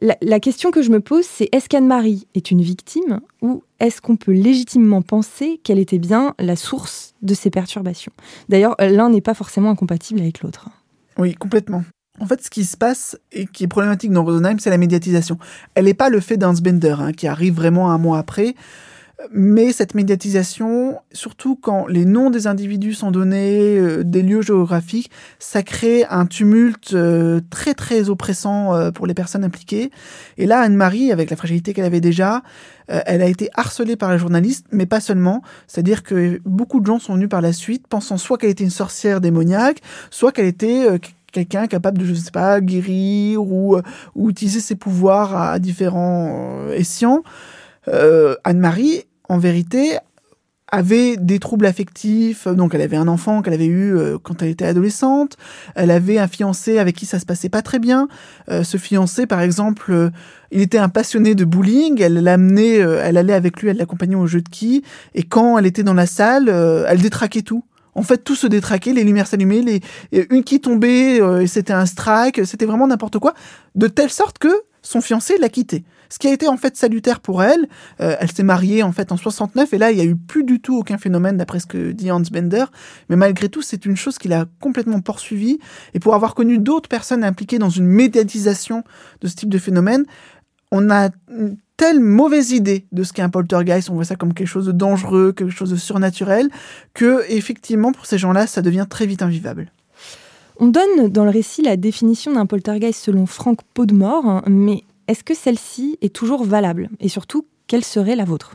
La, question que je me pose, c'est est-ce qu'Anne-Marie est une victime ou est-ce qu'on peut légitimement penser qu'elle était bien la source de ces perturbations? D'ailleurs, l'un n'est pas forcément incompatible avec l'autre. Oui, complètement. En fait, ce qui se passe et qui est problématique dans Rosenheim, c'est la médiatisation. Elle n'est pas le fait d'un Bender hein, qui arrive vraiment un mois après. Mais cette médiatisation, surtout quand les noms des individus sont donnés, euh, des lieux géographiques, ça crée un tumulte euh, très très oppressant euh, pour les personnes impliquées. Et là, Anne-Marie, avec la fragilité qu'elle avait déjà, elle a été harcelée par les journalistes, mais pas seulement. C'est-à-dire que beaucoup de gens sont venus par la suite pensant soit qu'elle était une sorcière démoniaque, soit qu'elle était quelqu'un capable de, je sais pas, guérir ou, ou utiliser ses pouvoirs à, différents escients. Anne-Marie en vérité, avait des troubles affectifs, donc elle avait un enfant qu'elle avait eu euh, quand elle était adolescente, elle avait un fiancé avec qui ça se passait pas très bien. Euh, ce fiancé, par exemple, euh, il était un passionné de bowling, elle l'amenait, elle allait avec lui, elle l'accompagnait au jeu de quilles, et quand elle était dans la salle, elle détraquait tout. En fait, tout se détraquait, les lumières s'allumaient, les, une qui tombait, c'était un strike, c'était vraiment n'importe quoi, de telle sorte que son fiancé l'a quittée. Ce qui a été en fait salutaire pour elle, euh, elle s'est mariée en fait en 69 et là il y a eu plus du tout aucun phénomène d'après ce que dit Hans Bender, mais malgré tout c'est une chose qu'il a complètement poursuivi et pour avoir connu d'autres personnes impliquées dans une médiatisation de ce type de phénomène, on a une telle mauvaise idée de ce qu'est un poltergeist, on voit ça comme quelque chose de dangereux, quelque chose de surnaturel, que effectivement pour ces gens-là ça devient très vite invivable. On donne dans le récit la définition d'un poltergeist selon Frank Podmore, hein, mais est-ce que celle-ci est toujours valable Et surtout, quelle serait la vôtre?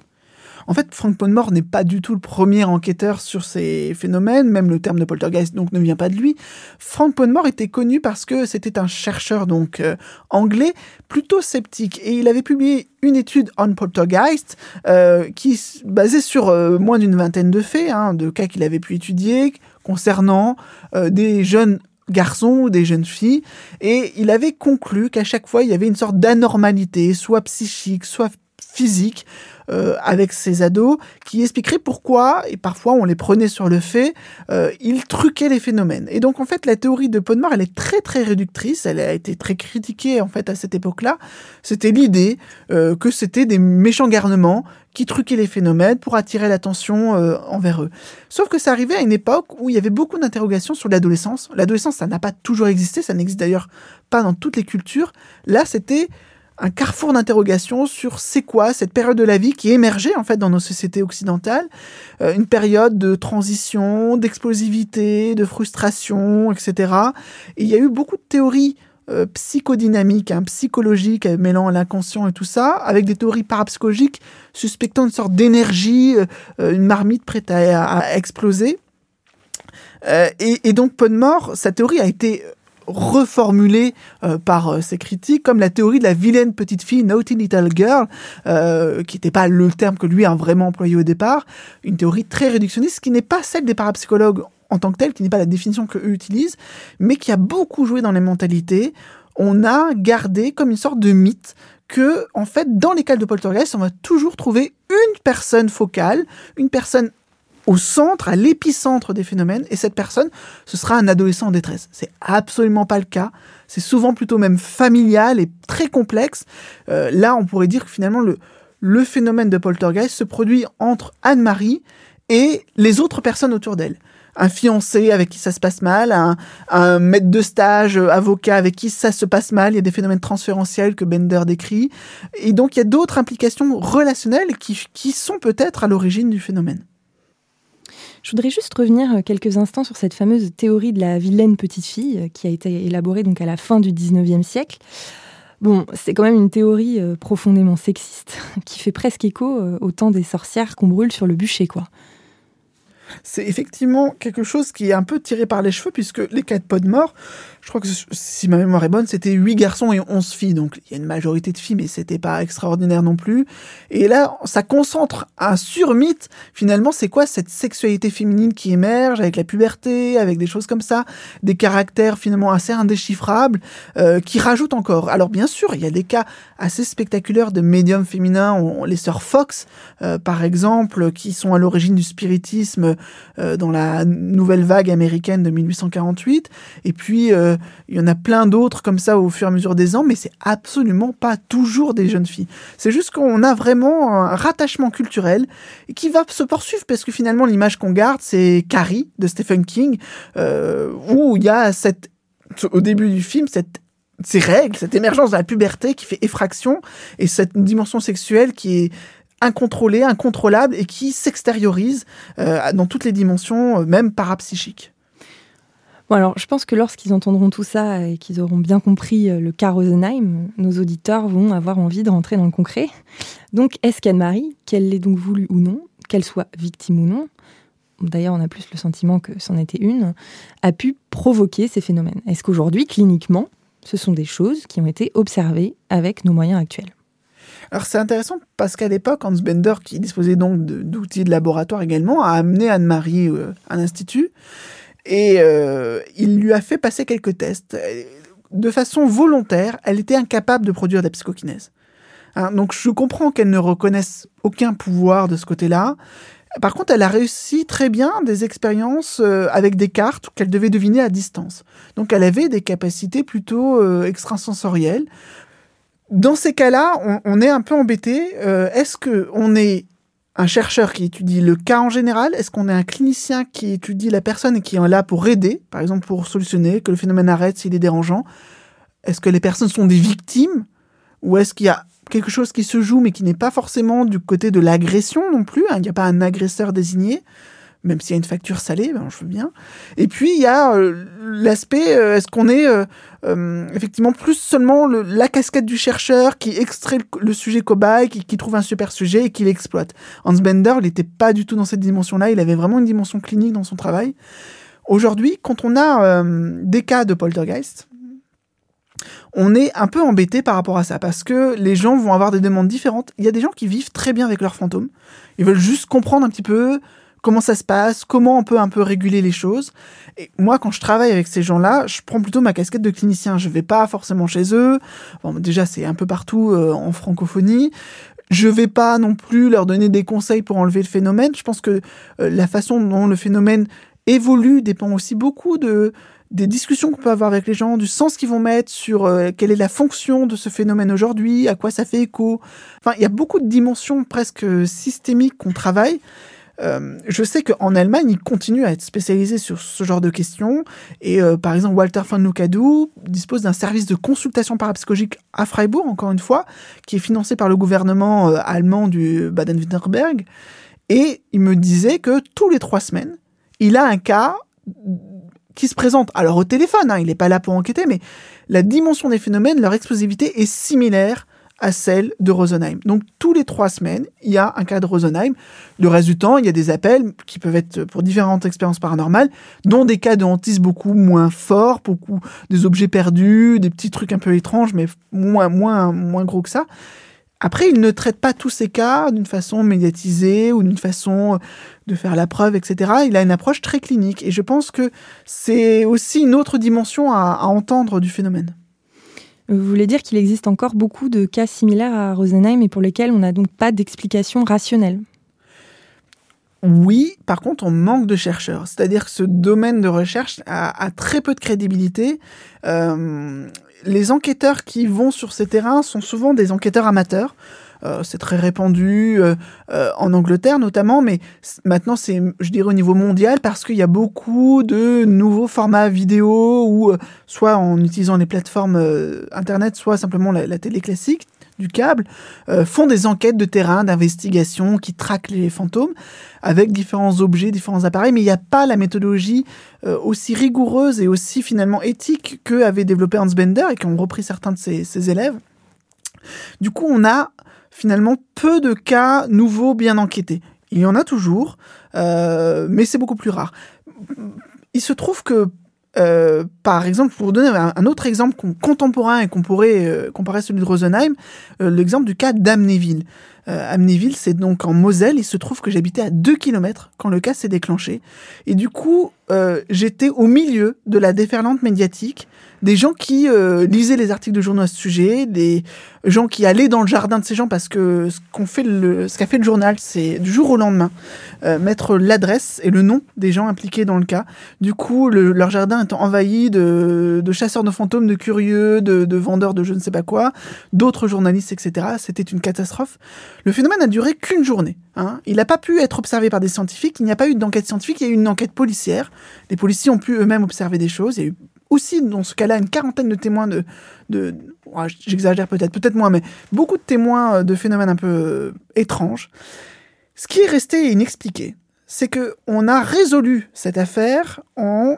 En fait, Frank Podmore n'est pas du tout le premier enquêteur sur ces phénomènes, même le terme de poltergeist ne vient pas de lui. Frank Podmore était connu parce que c'était un chercheur donc euh, anglais plutôt sceptique et il avait publié une étude on poltergeist euh, qui basée sur euh, moins d'une vingtaine de faits, hein, de cas qu'il avait pu étudier concernant des jeunes garçons ou des jeunes filles, et il avait conclu qu'à chaque fois il y avait une sorte d'anormalité, soit psychique, soit physique, euh, avec ces ados qui expliquerait pourquoi, et parfois on les prenait sur le fait, euh, ils truquaient les phénomènes. Et donc en fait la théorie de Podmar elle est très très réductrice, elle a été très critiquée en fait à cette époque-là. C'était l'idée euh, que c'était des méchants garnements qui truquaient les phénomènes pour attirer l'attention envers eux. Sauf que ça arrivait à une époque où il y avait beaucoup d'interrogations sur l'adolescence. L'adolescence, ça n'a pas toujours existé, ça n'existe d'ailleurs pas dans toutes les cultures. Là, c'était un carrefour d'interrogation sur c'est quoi cette période de la vie qui émergeait en fait dans nos sociétés occidentales, euh, une période de transition, d'explosivité, de frustration, etc. Et il y a eu beaucoup de théories euh, psychodynamiques, hein, psychologiques, euh, mêlant l'inconscient et tout ça, avec des théories parapsychologiques suspectant une sorte d'énergie, une marmite prête à, exploser. Et, donc Podmore, sa théorie a été reformulée euh, par euh, ses critiques comme la théorie de la vilaine petite fille, naughty little girl, euh, qui n'était pas le terme que lui a vraiment employé au départ, une théorie très réductionniste qui n'est pas celle des parapsychologues en tant que telle, qui n'est pas la définition qu'eux utilisent, mais qui a beaucoup joué dans les mentalités. On a gardé comme une sorte de mythe que, en fait, dans les cas de poltergeist, on va toujours trouver une personne focale, une personne au centre, à l'épicentre des phénomènes, et cette personne, ce sera un adolescent en détresse. C'est absolument pas le cas. C'est souvent plutôt même familial et très complexe. Euh, là, on pourrait dire que finalement, le, le phénomène de poltergeist se produit entre Anne-Marie et les autres personnes autour d'elle. Un fiancé avec qui ça se passe mal, un, un, maître de stage, euh, avocat avec qui ça se passe mal, il y a des phénomènes transférentiels que Bender décrit. Et donc il y a d'autres implications relationnelles qui, qui sont peut-être à l'origine du phénomène. Je voudrais juste revenir euh, quelques instants sur cette fameuse théorie de la vilaine petite fille euh, qui a été élaborée donc à la fin du 19e siècle. Bon, c'est quand même une théorie euh, profondément sexiste qui fait presque écho au temps des sorcières qu'on brûle sur le bûcher, quoi. C'est effectivement quelque chose qui est un peu tiré par les cheveux, puisque les cas de Podmore, je crois que si ma mémoire est bonne, c'était 8 garçons et 11 filles. Donc il y a une majorité de filles, mais c'était pas extraordinaire non plus. Et là, ça concentre un surmythe. Finalement, c'est quoi cette sexualité féminine qui émerge avec la puberté, avec des choses comme ça, des caractères finalement assez indéchiffrables, euh, qui rajoutent encore. Alors bien sûr, il y a des cas assez spectaculaires de médiums féminins, les sœurs Fox, euh, par exemple, qui sont à l'origine du spiritisme euh, dans la nouvelle vague américaine de 1848. Et puis euh, il y en a plein d'autres comme ça au fur et à mesure des ans, mais c'est absolument pas toujours des jeunes filles. C'est juste qu'on a vraiment un rattachement culturel qui va se poursuivre parce que finalement l'image qu'on garde, c'est Carrie de Stephen King, euh, où il y a cette, au début du film, cette ces règles, cette émergence de la puberté qui fait effraction et cette dimension sexuelle qui est incontrôlée, incontrôlable et qui s'extériorise euh, dans toutes les dimensions, même parapsychiques. Alors, je pense que lorsqu'ils entendront tout ça et qu'ils auront bien compris euh, le cas Rosenheim, nos auditeurs vont avoir envie de rentrer dans le concret. Donc, est-ce qu'Anne-Marie, qu'elle l'ait donc voulu ou non, qu'elle soit victime ou non, d'ailleurs on a plus le sentiment que c'en était une, a pu provoquer ces phénomènes. Est-ce qu'aujourd'hui, cliniquement, ce sont des choses qui ont été observées avec nos moyens actuels? Alors c'est intéressant parce qu'à l'époque, Hans Bender, qui disposait donc d'outils de laboratoire également, a amené Anne-Marie euh, à l'institut et euh, il lui a fait passer quelques tests. De façon volontaire, elle était incapable de produire de la psychokinèse. Hein, donc je comprends qu'elle ne reconnaisse aucun pouvoir de ce côté-là. Par contre, elle a réussi très bien des expériences euh, avec des cartes qu'elle devait deviner à distance. Donc elle avait des capacités plutôt euh, extrasensorielles. Dans ces cas-là, on, est un peu embêté. Est-ce que on est un chercheur qui étudie le cas en général? Est-ce qu'on est un clinicien qui étudie la personne et qui est là pour aider, par exemple pour solutionner, que le phénomène arrête s'il est dérangeant? Est-ce que les personnes sont des victimes? Ou est-ce qu'il y a quelque chose qui se joue mais qui n'est pas forcément du côté de l'agression non plus hein? Il n'y a pas un agresseur désigné même s'il y a une facture salée, ben, je veux bien. Et puis il y a euh, l'aspect, euh, est-ce qu'on est, euh, effectivement plus seulement la casquette du chercheur qui extrait le, sujet cobaye, qui, trouve un super sujet et qui l'exploite. Hans Bender, n'était pas du tout dans cette dimension-là, il avait vraiment une dimension clinique dans son travail. Aujourd'hui, quand on a des cas de poltergeist, on est un peu embêté par rapport à ça parce que les gens vont avoir des demandes différentes. Il y a des gens qui vivent très bien avec leurs fantômes. Ils veulent juste comprendre un petit peu comment ça se passe, comment on peut un peu réguler les choses. Et moi, quand je travaille avec ces gens-là, je prends plutôt ma casquette de clinicien. Je vais pas forcément chez eux. Bon, déjà, c'est un peu partout euh, en francophonie. Je vais pas non plus leur donner des conseils pour enlever le phénomène. Je pense que euh, la façon dont le phénomène évolue dépend aussi beaucoup de des discussions qu'on peut avoir avec les gens, du sens qu'ils vont mettre sur euh, quelle est la fonction de ce phénomène aujourd'hui, à quoi ça fait écho. Enfin, il y a beaucoup de dimensions presque systémiques qu'on travaille. Euh, je sais qu'en Allemagne, ils continuent à être spécialisés sur ce genre de questions. Et euh, par exemple, Walter von Lucadou dispose d'un service de consultation parapsychologique à Freiburg, encore une fois, qui est financé par le gouvernement euh, allemand du Baden-Württemberg. Et il me disait que tous les trois semaines, il a un cas qui se présente. Alors au téléphone, hein, il n'est pas là pour enquêter, mais la dimension des phénomènes, leur explosivité est similaire à celle de Rosenheim. Donc tous les trois semaines, il y a un cas de Rosenheim. Le reste du temps, il y a des appels qui peuvent être pour différentes expériences paranormales, dont des cas de hantise beaucoup moins forts, beaucoup des objets perdus, des petits trucs un peu étranges, mais moins moins moins gros que ça. Après, il ne traite pas tous ces cas d'une façon médiatisée ou d'une façon de faire la preuve, etc. Il a une approche très clinique et je pense que c'est aussi une autre dimension à entendre du phénomène. Vous voulez dire qu'il existe encore beaucoup de cas similaires à Rosenheim et pour lesquels on n'a donc pas d'explication rationnelle oui, par contre, on manque de chercheurs. C'est-à-dire que ce domaine de recherche a, très peu de crédibilité. Euh, les enquêteurs qui vont sur ces terrains sont souvent des enquêteurs amateurs. Euh, c'est très répandu euh, euh, en Angleterre notamment, mais maintenant c'est, je dirais, au niveau mondial parce qu'il y a beaucoup de nouveaux formats vidéo ou soit en utilisant les plateformes internet, soit simplement la, télé classique du câble, font des enquêtes de terrain, d'investigation qui traquent les fantômes avec différents objets, différents appareils, mais il n'y a pas la méthodologie aussi rigoureuse et aussi finalement éthique que avait développé Hans Bender et qu'ont repris certains de ses, ses élèves. Du coup, on a finalement peu de cas nouveaux bien enquêtés. Il y en a toujours, mais c'est beaucoup plus rare. Il se trouve que euh, par exemple, pour donner un, autre exemple contemporain et qu'on pourrait euh, comparer à celui de Rosenheim, euh, l'exemple du cas d'Amnéville. Amnéville, c'est donc en Moselle. Il se trouve que j'habitais à 2 km quand le cas s'est déclenché. Et du coup, j'étais au milieu de la déferlante médiatique des gens qui euh, lisaient les articles de journaux à ce sujet, des gens qui allaient dans le jardin de ces gens parce que ce qu'on fait le, ce qu'a fait le journal, c'est du jour au lendemain euh, mettre l'adresse et le nom des gens impliqués dans le cas. Du coup, leur jardin étant envahi de, chasseurs de fantômes, de curieux, de, de vendeurs de je ne sais pas quoi, d'autres journalistes, etc. C'était une catastrophe. Le phénomène a duré qu'une journée. Hein. Il n'a pas pu être observé par des scientifiques. Il n'y a pas eu d'enquête scientifique. Il y a eu une enquête policière. Les policiers ont pu eux-mêmes observer des choses. Aussi, dans ce cas-là, une quarantaine de témoins de. de J'exagère peut-être, peut-être moins, mais beaucoup de témoins euh, de phénomènes un peu euh, étranges. Ce qui est resté inexpliqué, c'est que on a résolu cette affaire en,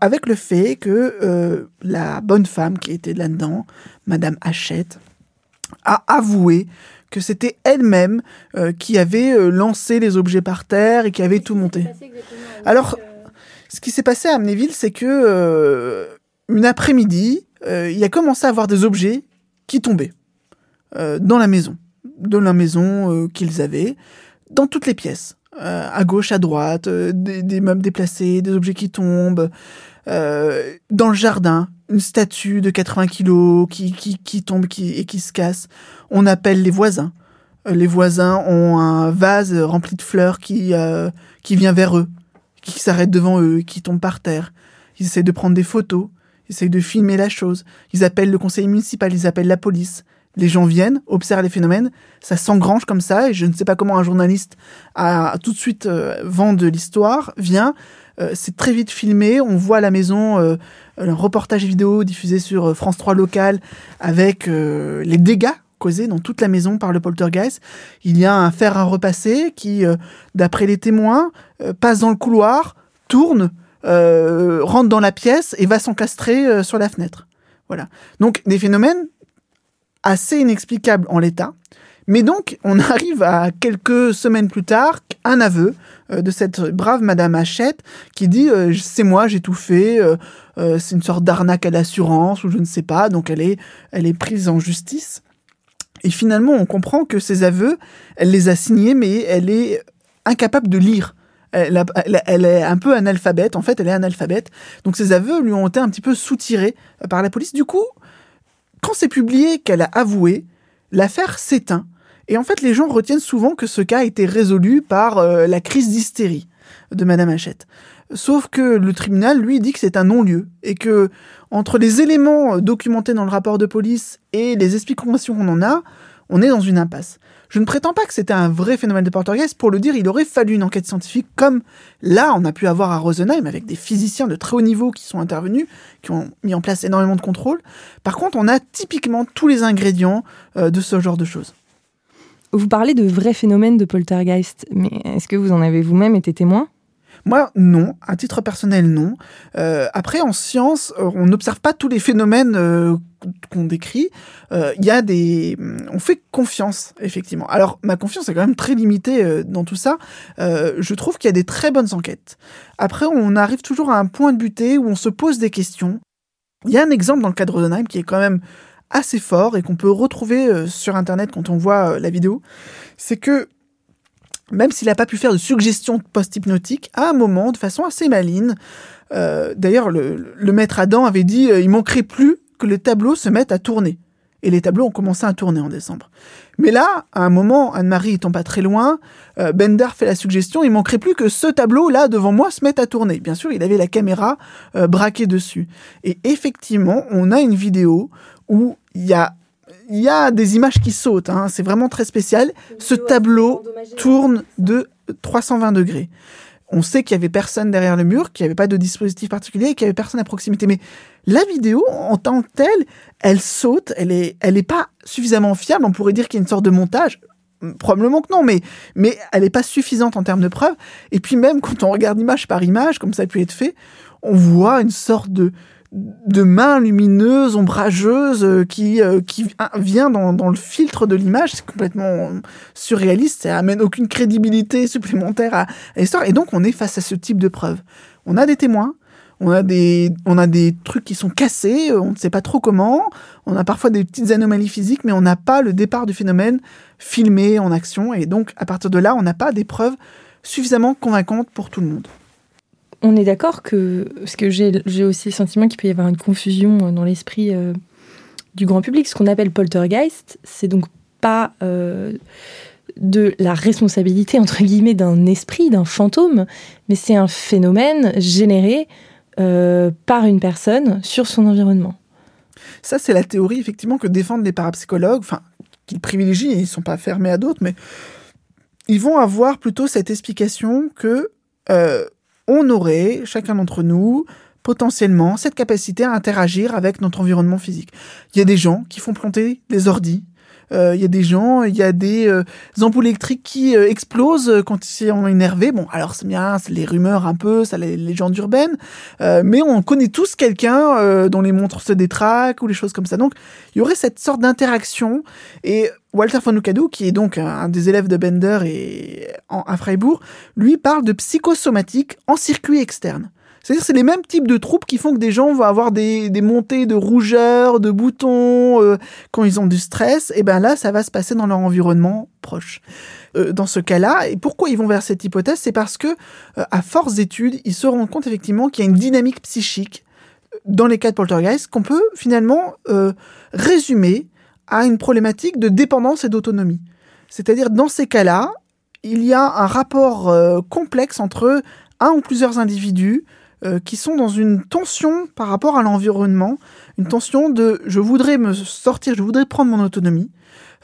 avec le fait que euh, la bonne femme qui était là-dedans, Madame Hachette, a avoué que c'était elle-même qui avait lancé les objets par terre et qui avait tout monté. Alors, ce qui s'est passé à Amnéville, c'est que euh, une après-midi, euh, il a commencé à avoir des objets qui tombaient euh, dans la maison, de la maison qu'ils avaient, dans toutes les pièces, à gauche, à droite, des, meubles déplacés, des objets qui tombent, dans le jardin, une statue de 80 kilos qui, qui, qui tombe et qui se casse. On appelle les voisins. Les voisins ont un vase rempli de fleurs qui, qui vient vers eux qui s'arrêtent devant eux, qui tombent par terre. Ils essayent de prendre des photos, ils essayent de filmer la chose. Ils appellent le conseil municipal, ils appellent la police. Les gens viennent, observent les phénomènes, ça s'engrange comme ça, et je ne sais pas comment un journaliste a tout de suite euh, de l'histoire, vient, euh, c'est très vite filmé, on voit à la maison euh, un reportage vidéo diffusé sur France 3 local avec les dégâts causé dans toute la maison par le poltergeist. Il y a un fer à repasser qui, euh, d'après les témoins, euh, passe dans le couloir, tourne, euh, rentre dans la pièce et va s'encastrer sur la fenêtre. Voilà. Donc des phénomènes assez inexplicables en l'état. Mais donc, on arrive à quelques semaines plus tard, un aveu de cette brave Madame Hachette qui dit c'est moi, j'ai tout fait, c'est une sorte d'arnaque à l'assurance ou je ne sais pas. Donc elle est, elle est prise en justice. Et finalement, on comprend que ses aveux, elle les a signés, mais elle est incapable de lire. Elle, est un peu analphabète, en fait, elle est analphabète. Donc ses aveux lui ont été un petit peu soutirés par la police. Du coup, quand c'est publié qu'elle a avoué, l'affaire s'éteint. Et en fait, les gens retiennent souvent que ce cas a été résolu par euh, la crise d'hystérie de Madame Hachette. Sauf que le tribunal, lui, dit que c'est un non-lieu et que entre les éléments euh, documentés dans le rapport de police et les explications qu'on en a, on est dans une impasse. Je ne prétends pas que c'était un vrai phénomène de Poltergeist. Pour le dire, il aurait fallu une enquête scientifique comme là, on a pu avoir à Rosenheim avec des physiciens de très haut niveau qui sont intervenus, qui ont mis en place énormément de contrôles. Par contre, on a typiquement tous les ingrédients euh, de ce genre de choses. Vous parlez de vrais phénomènes de poltergeist, mais est-ce que vous en avez vous-même été témoin? Moi, non. À titre personnel, non. Euh, après, en science, euh, on n'observe pas tous les phénomènes euh, qu'on décrit. Il y a des... On fait confiance, effectivement. Alors, ma confiance est quand même très limitée dans tout ça. je trouve qu'il y a des très bonnes enquêtes. Après, on arrive toujours à un point de butée où on se pose des questions. Il y a un exemple dans le cadre de qui est quand même assez fort et qu'on peut retrouver sur Internet quand on voit la vidéo. C'est que même s'il n'a pas pu faire de suggestions post-hypnotiques, à un moment, de façon assez maligne, euh, d'ailleurs, le, maître Adam avait dit euh, il manquerait plus que les tableaux se mettent à tourner. Et les tableaux ont commencé à tourner en décembre. Mais là, à un moment, Anne-Marie étant pas très loin, euh, Bender fait la suggestion il manquerait plus que ce tableau-là devant moi se mette à tourner. Bien sûr, il avait la caméra braquée dessus. Et effectivement, on a une vidéo où il y a il y a des images qui sautent, hein. c'est vraiment très spécial. Ce tableau tourne de 320 degrés. On sait qu'il y avait personne derrière le mur, qu'il n'y avait pas de dispositif particulier et qu'il y avait personne à proximité. Mais la vidéo, en tant que telle, elle saute, elle est, elle est pas suffisamment fiable. On pourrait dire qu'il y a une sorte de montage. Probablement que non, mais, mais elle n'est pas suffisante en termes de preuves. Et puis même quand on regarde image par image, comme ça a pu être fait, on voit une sorte de, de main lumineuse, ombrageuse, euh, qui, qui vient dans, dans le filtre de l'image. C'est complètement surréaliste. Ça amène aucune crédibilité supplémentaire à, à l'histoire. Et donc, on est face à ce type de preuve. On a des témoins, on a des, on a des trucs qui sont cassés, on ne sait pas trop comment. On a parfois des petites anomalies physiques, mais on n'a pas le départ du phénomène filmé en action. Et donc, à partir de là, on n'a pas des preuves suffisamment convaincantes pour tout le monde. On est d'accord que, parce que j'ai aussi le sentiment qu'il peut y avoir une confusion dans l'esprit euh, du grand public. Ce qu'on appelle poltergeist, c'est donc pas euh, de la responsabilité, entre guillemets, d'un esprit, d'un fantôme, mais c'est un phénomène généré euh, par une personne sur son environnement. Ça, c'est la théorie, effectivement, que défendent les parapsychologues, enfin, qu'ils privilégient, ils ne sont pas fermés à d'autres, mais ils vont avoir plutôt cette explication que euh, on aurait, chacun d'entre nous, potentiellement cette capacité à interagir avec notre environnement physique. Il y a des gens qui font planter des ordis euh, il y a des gens, il y a des euh, ampoules électriques qui euh, explosent quand ils sont énervés. Bon, alors c'est bien, c'est les rumeurs un peu, ça les légendes urbaines, mais on connaît tous quelqu'un dont les montres se détraquent ou les choses comme ça. Donc, il y aurait cette sorte d'interaction et Walter von Lucadou, qui est donc un des élèves de Bender et à Freiburg, lui parle de psychosomatique en circuit externe. C'est-à-dire c'est les mêmes types de troupes qui font que des gens vont avoir des, montées de rougeur, de boutons euh, quand ils ont du stress. Et ben là, ça va se passer dans leur environnement proche. Euh, dans ce cas-là, et pourquoi ils vont vers cette hypothèse, c'est parce que euh, à force d'études, ils se rendent compte effectivement qu'il y a une dynamique psychique dans les cas de poltergeist qu'on peut finalement résumer à une problématique de dépendance et d'autonomie. C'est-à-dire dans ces cas-là, il y a un rapport complexe entre un ou plusieurs individus euh, qui sont dans une tension par rapport à l'environnement, une tension de je voudrais me sortir, je voudrais prendre mon autonomie,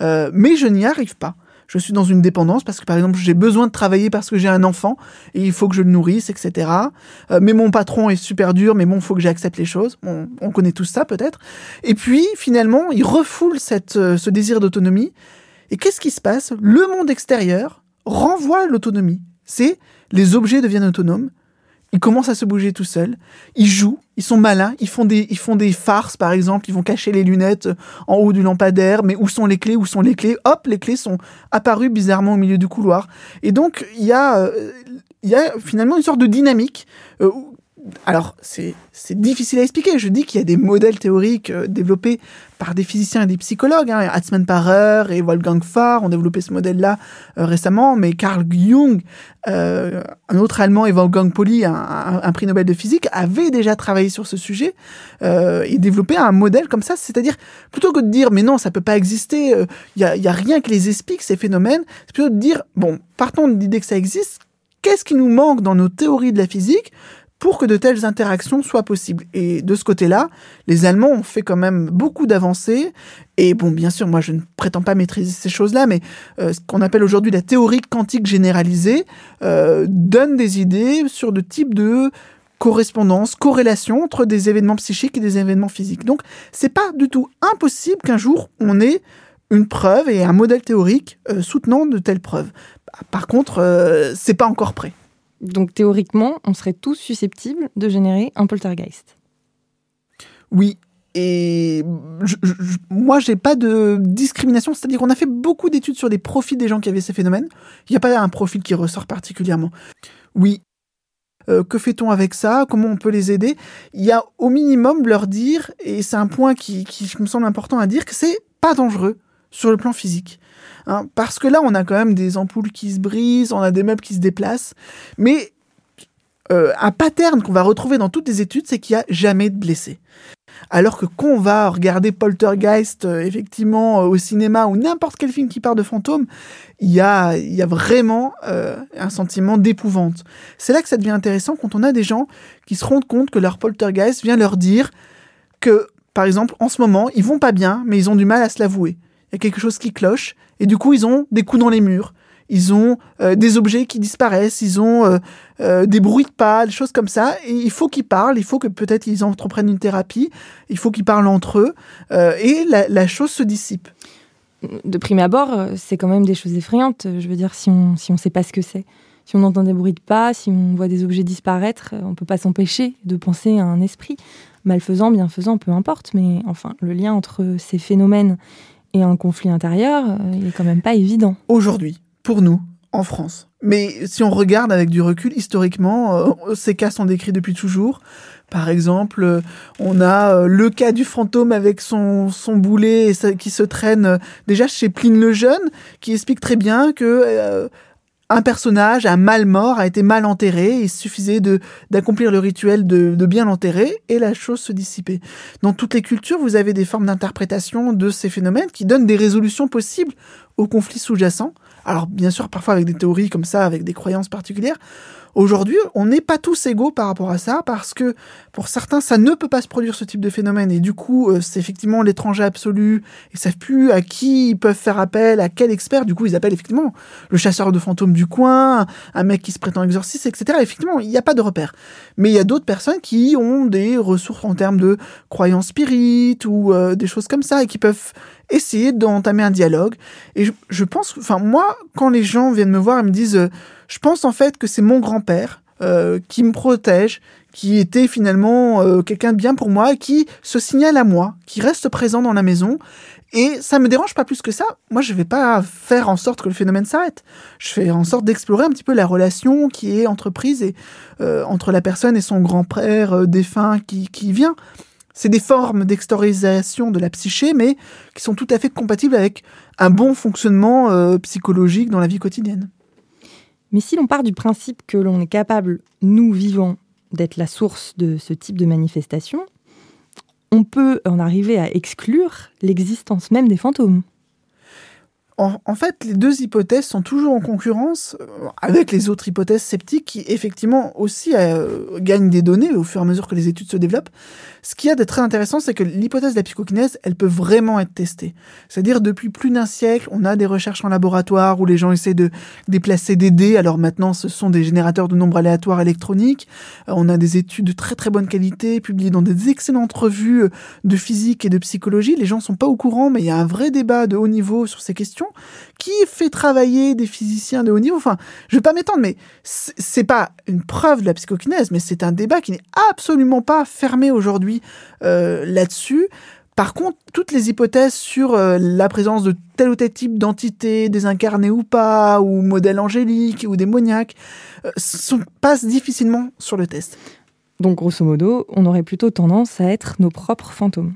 euh, mais je n'y arrive pas. Je suis dans une dépendance parce que par exemple j'ai besoin de travailler parce que j'ai un enfant et il faut que je le nourrisse, etc. Euh, mais mon patron est super dur, mais bon, il faut que j'accepte les choses. on connaît tout ça peut-être. Et puis finalement, il refoule cette, ce désir d'autonomie. Et qu'est-ce qui se passe? Le monde extérieur renvoie l'autonomie. C'est les objets deviennent autonomes, ils commencent à se bouger tout seuls. Ils jouent, ils sont malins, ils font des, ils font des farces par exemple, ils vont cacher les lunettes en haut du lampadaire, mais où sont les clés, où sont les clés? Hop, les clés sont apparues bizarrement au milieu du couloir. Et donc il y a, euh, y a finalement une sorte de dynamique euh, alors, c'est difficile à expliquer. Je dis qu'il y a des modèles théoriques euh, développés par des physiciens et des psychologues. Hein. Hatzmann Parer et Wolfgang Farr ont développé ce modèle-là euh, récemment, mais Carl Jung, euh, un autre Allemand, et Wolfgang Pauli, un, prix Nobel de physique, avaient déjà travaillé sur ce sujet et développé un modèle comme ça. C'est-à-dire, plutôt que de dire, mais non, ça peut pas exister, il y a, y a rien qui les explique, ces phénomènes, c'est plutôt de dire, bon, partons de l'idée que ça existe, qu'est-ce qui nous manque dans nos théories de la physique pour que de telles interactions soient possibles. Et de ce côté-là, les Allemands ont fait quand même beaucoup d'avancées. Et bon, bien sûr, moi, je ne prétends pas maîtriser ces choses-là, mais euh, ce qu'on appelle aujourd'hui la théorie quantique généralisée euh, donne des idées sur de types de correspondance, corrélation entre des événements psychiques et des événements physiques. Donc, c'est pas du tout impossible qu'un jour on ait une preuve et un modèle théorique euh, soutenant de telles preuves. Par contre, c'est pas encore prêt. Donc théoriquement, on serait tous susceptibles de générer un poltergeist. Oui. Et je, je, moi, j'ai pas de discrimination, c'est-à-dire qu'on a fait beaucoup d'études sur des profils des gens qui avaient ces phénomènes. Il n'y a pas un profil qui ressort particulièrement. Oui, euh, que fait-on avec ça? Comment on peut les aider? Il y a au minimum leur dire, et c'est un point qui, qui, me semble important à dire, que c'est pas dangereux sur le plan physique. Hein, parce que là, on a quand même des ampoules qui se brisent, on a des meubles qui se déplacent. Mais euh, un pattern qu'on va retrouver dans toutes les études, c'est qu'il n'y a jamais de blessés. Alors que quand on va regarder Poltergeist, euh, effectivement, euh, au cinéma ou n'importe quel film qui parle de fantômes, il y a, y a vraiment un sentiment d'épouvante. C'est là que ça devient intéressant quand on a des gens qui se rendent compte que leur Poltergeist vient leur dire que, par exemple, en ce moment, ils vont pas bien, mais ils ont du mal à se l'avouer il y a quelque chose qui cloche, et du coup ils ont des coups dans les murs, ils ont euh, des objets qui disparaissent, ils ont euh, euh, des bruits de pas, des choses comme ça, et il faut qu'ils parlent, il faut que peut-être ils entreprennent une thérapie, il faut qu'ils parlent entre eux, et la, chose se dissipe. De prime abord, c'est quand même des choses effrayantes, je veux dire, si on si on sait pas ce que c'est. Si on entend des bruits de pas, si on voit des objets disparaître, on ne peut pas s'empêcher de penser à un esprit. Malfaisant, bienfaisant, peu importe, mais enfin, le lien entre ces phénomènes et un conflit intérieur, euh, il est quand même pas évident. Aujourd'hui, pour nous, en France. Mais si on regarde avec du recul, historiquement, euh, ces cas sont décrits depuis toujours. Par exemple, euh, on a le cas du fantôme avec son, son boulet qui se traîne déjà chez Pline le Jeune, qui explique très bien que un personnage, un mal mort, a été mal enterré. Il suffisait de d'accomplir le rituel de, de bien l'enterrer et la chose se dissipait. Dans toutes les cultures, vous avez des formes d'interprétation de ces phénomènes qui donnent des résolutions possibles aux conflits sous-jacents. Alors bien sûr, parfois avec des théories comme ça, avec des croyances particulières. Aujourd'hui, on n'est pas tous égaux par rapport à ça parce que pour certains, ça ne peut pas se produire ce type de phénomène et du coup, euh, c'est effectivement l'étranger absolu. Ils savent plus à qui ils peuvent faire appel, à quel expert. Du coup, ils appellent effectivement le chasseur de fantômes du coin, un mec qui se prétend exorciste, etc. Effectivement, il n'y a pas de repère. Mais il y a d'autres personnes qui ont des ressources en termes de croyances spirites ou euh, des choses comme ça et qui peuvent essayer d'entamer un dialogue. Et je, pense, enfin moi, quand les gens viennent me voir et me disent, euh, je pense en fait que c'est mon grand-père euh, qui me protège, qui était finalement euh, quelqu'un de bien pour moi, qui se signale à moi, qui reste présent dans la maison. Et ça me dérange pas plus que ça. Moi, je vais pas faire en sorte que le phénomène s'arrête. Je fais en sorte d'explorer un petit peu la relation qui est entreprise et entre la personne et son grand-père défunt qui, qui vient. C'est des formes d'extorisation de la psyché, mais qui sont tout à fait compatibles avec un bon fonctionnement euh, psychologique dans la vie quotidienne. Mais si l'on part du principe que l'on est capable, nous vivants, d'être la source de ce type de manifestation, on peut en arriver à exclure l'existence même des fantômes en, fait, les deux hypothèses sont toujours en concurrence euh, avec les autres hypothèses sceptiques qui, effectivement, aussi euh, gagnent des données au fur et à mesure que les études se développent. Ce qui a de très intéressant, c'est que l'hypothèse de la psychokinèse, elle peut vraiment être testée. C'est-à-dire, depuis plus d'un siècle, on a des recherches en laboratoire où les gens essaient de déplacer des dés. Alors maintenant, ce sont des générateurs de nombres aléatoires électroniques. Euh, on a des études de très très bonne qualité publiées dans des excellentes revues de physique et de psychologie. Les gens sont pas au courant, mais il y a un vrai débat de haut niveau sur ces questions qui fait travailler des physiciens de haut niveau. Enfin, je vais pas m'étendre, mais c'est pas une preuve de la psychokinèse, mais c'est un débat qui n'est absolument pas fermé aujourd'hui euh, là-dessus. Par contre, toutes les hypothèses sur euh, la présence de tel ou tel type d'entité, désincarnée ou pas, ou modèle angélique ou démoniaque, euh, passent difficilement sur le test. Donc, grosso modo, on aurait plutôt tendance à être nos propres fantômes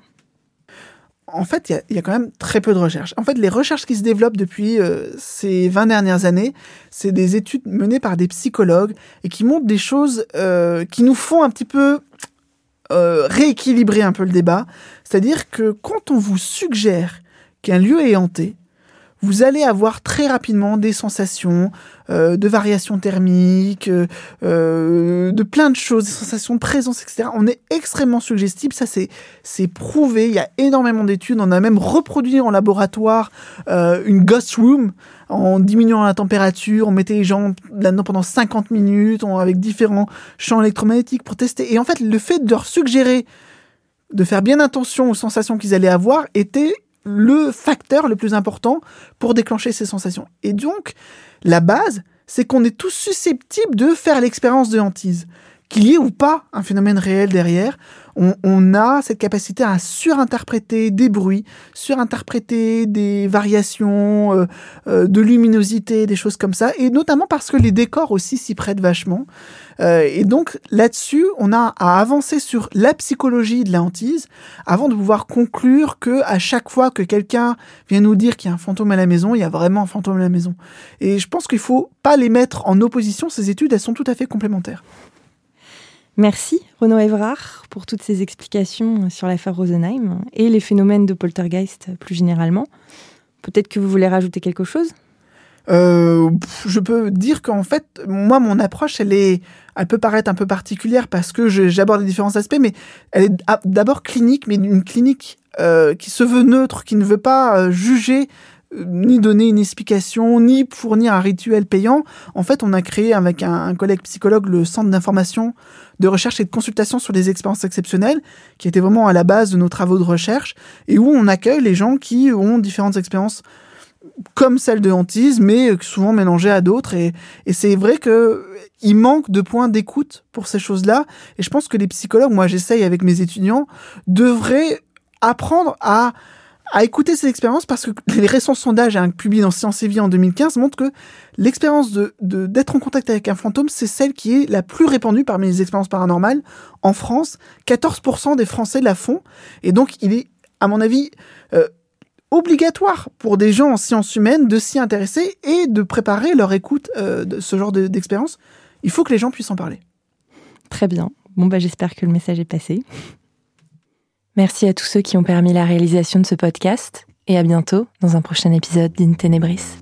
en fait, il y, a quand même très peu de recherches. En fait, les recherches qui se développent depuis euh, ces 20 dernières années, c'est des études menées par des psychologues et qui montrent des choses euh, qui nous font un petit peu euh, rééquilibrer un peu le débat. C'est-à-dire que quand on vous suggère qu'un lieu est hanté, vous allez avoir très rapidement des sensations euh, de variation thermique, euh, euh, de plein de choses, des sensations de présence, etc. On est extrêmement suggestible, ça c'est c'est prouvé. Il y a énormément d'études. On a même reproduit en laboratoire une ghost room en diminuant la température. On mettait les gens là-dedans pendant 50 minutes, avec différents champs électromagnétiques pour tester. Et en fait, le fait de leur suggérer de faire bien attention aux sensations qu'ils allaient avoir était le facteur le plus important pour déclencher ces sensations. Et donc, la base, c'est qu'on est tous susceptibles de faire l'expérience de hantise. Qu'il y ait ou pas un phénomène réel derrière, on, a cette capacité à surinterpréter des bruits, surinterpréter des variations euh, euh, de luminosité, des choses comme ça, et notamment parce que les décors aussi s'y prêtent vachement. Euh, et donc là-dessus, on a à avancer sur la psychologie de la hantise avant de pouvoir conclure que à chaque fois que quelqu'un vient nous dire qu'il y a un fantôme à la maison, il y a vraiment un fantôme à la maison. Et je pense qu'il faut pas les mettre en opposition. Ces études, elles sont tout à fait complémentaires. Merci Renaud Evrard pour toutes ces explications sur l'affaire Rosenheim et les phénomènes de poltergeist plus généralement. Peut-être que vous voulez rajouter quelque chose? Euh, je peux dire qu'en fait, moi, mon approche, elle est, elle peut paraître un peu particulière parce que j'aborde les différents aspects, mais elle est d'abord clinique, mais une clinique euh, qui se veut neutre, qui ne veut pas euh, juger ni donner une explication, ni fournir un rituel payant. En fait, on a créé avec un, collègue psychologue le centre d'information, de recherche et de consultation sur les expériences exceptionnelles, qui était vraiment à la base de nos travaux de recherche, et où on accueille les gens qui ont différentes expériences comme celle de hantise, mais souvent mélangée à d'autres. Et, c'est vrai que il manque de points d'écoute pour ces choses-là. Et je pense que les psychologues, moi j'essaye avec mes étudiants, devraient apprendre à à écouter ces expériences parce que les récents sondages publiés dans Science et Vie en 2015 montrent que l'expérience de, d'être en contact avec un fantôme, c'est celle qui est la plus répandue parmi les expériences paranormales. En France, 14% des Français la font. Et donc, il est, à mon avis, euh, obligatoire pour des gens en sciences humaines de s'y intéresser et de préparer leur écoute euh, de ce genre d'expérience. Il faut que les gens puissent en parler. Très bien. Bon, bah, j'espère que le message est passé. Merci à tous ceux qui ont permis la réalisation de ce podcast et à bientôt dans un prochain épisode d'In Tenebris.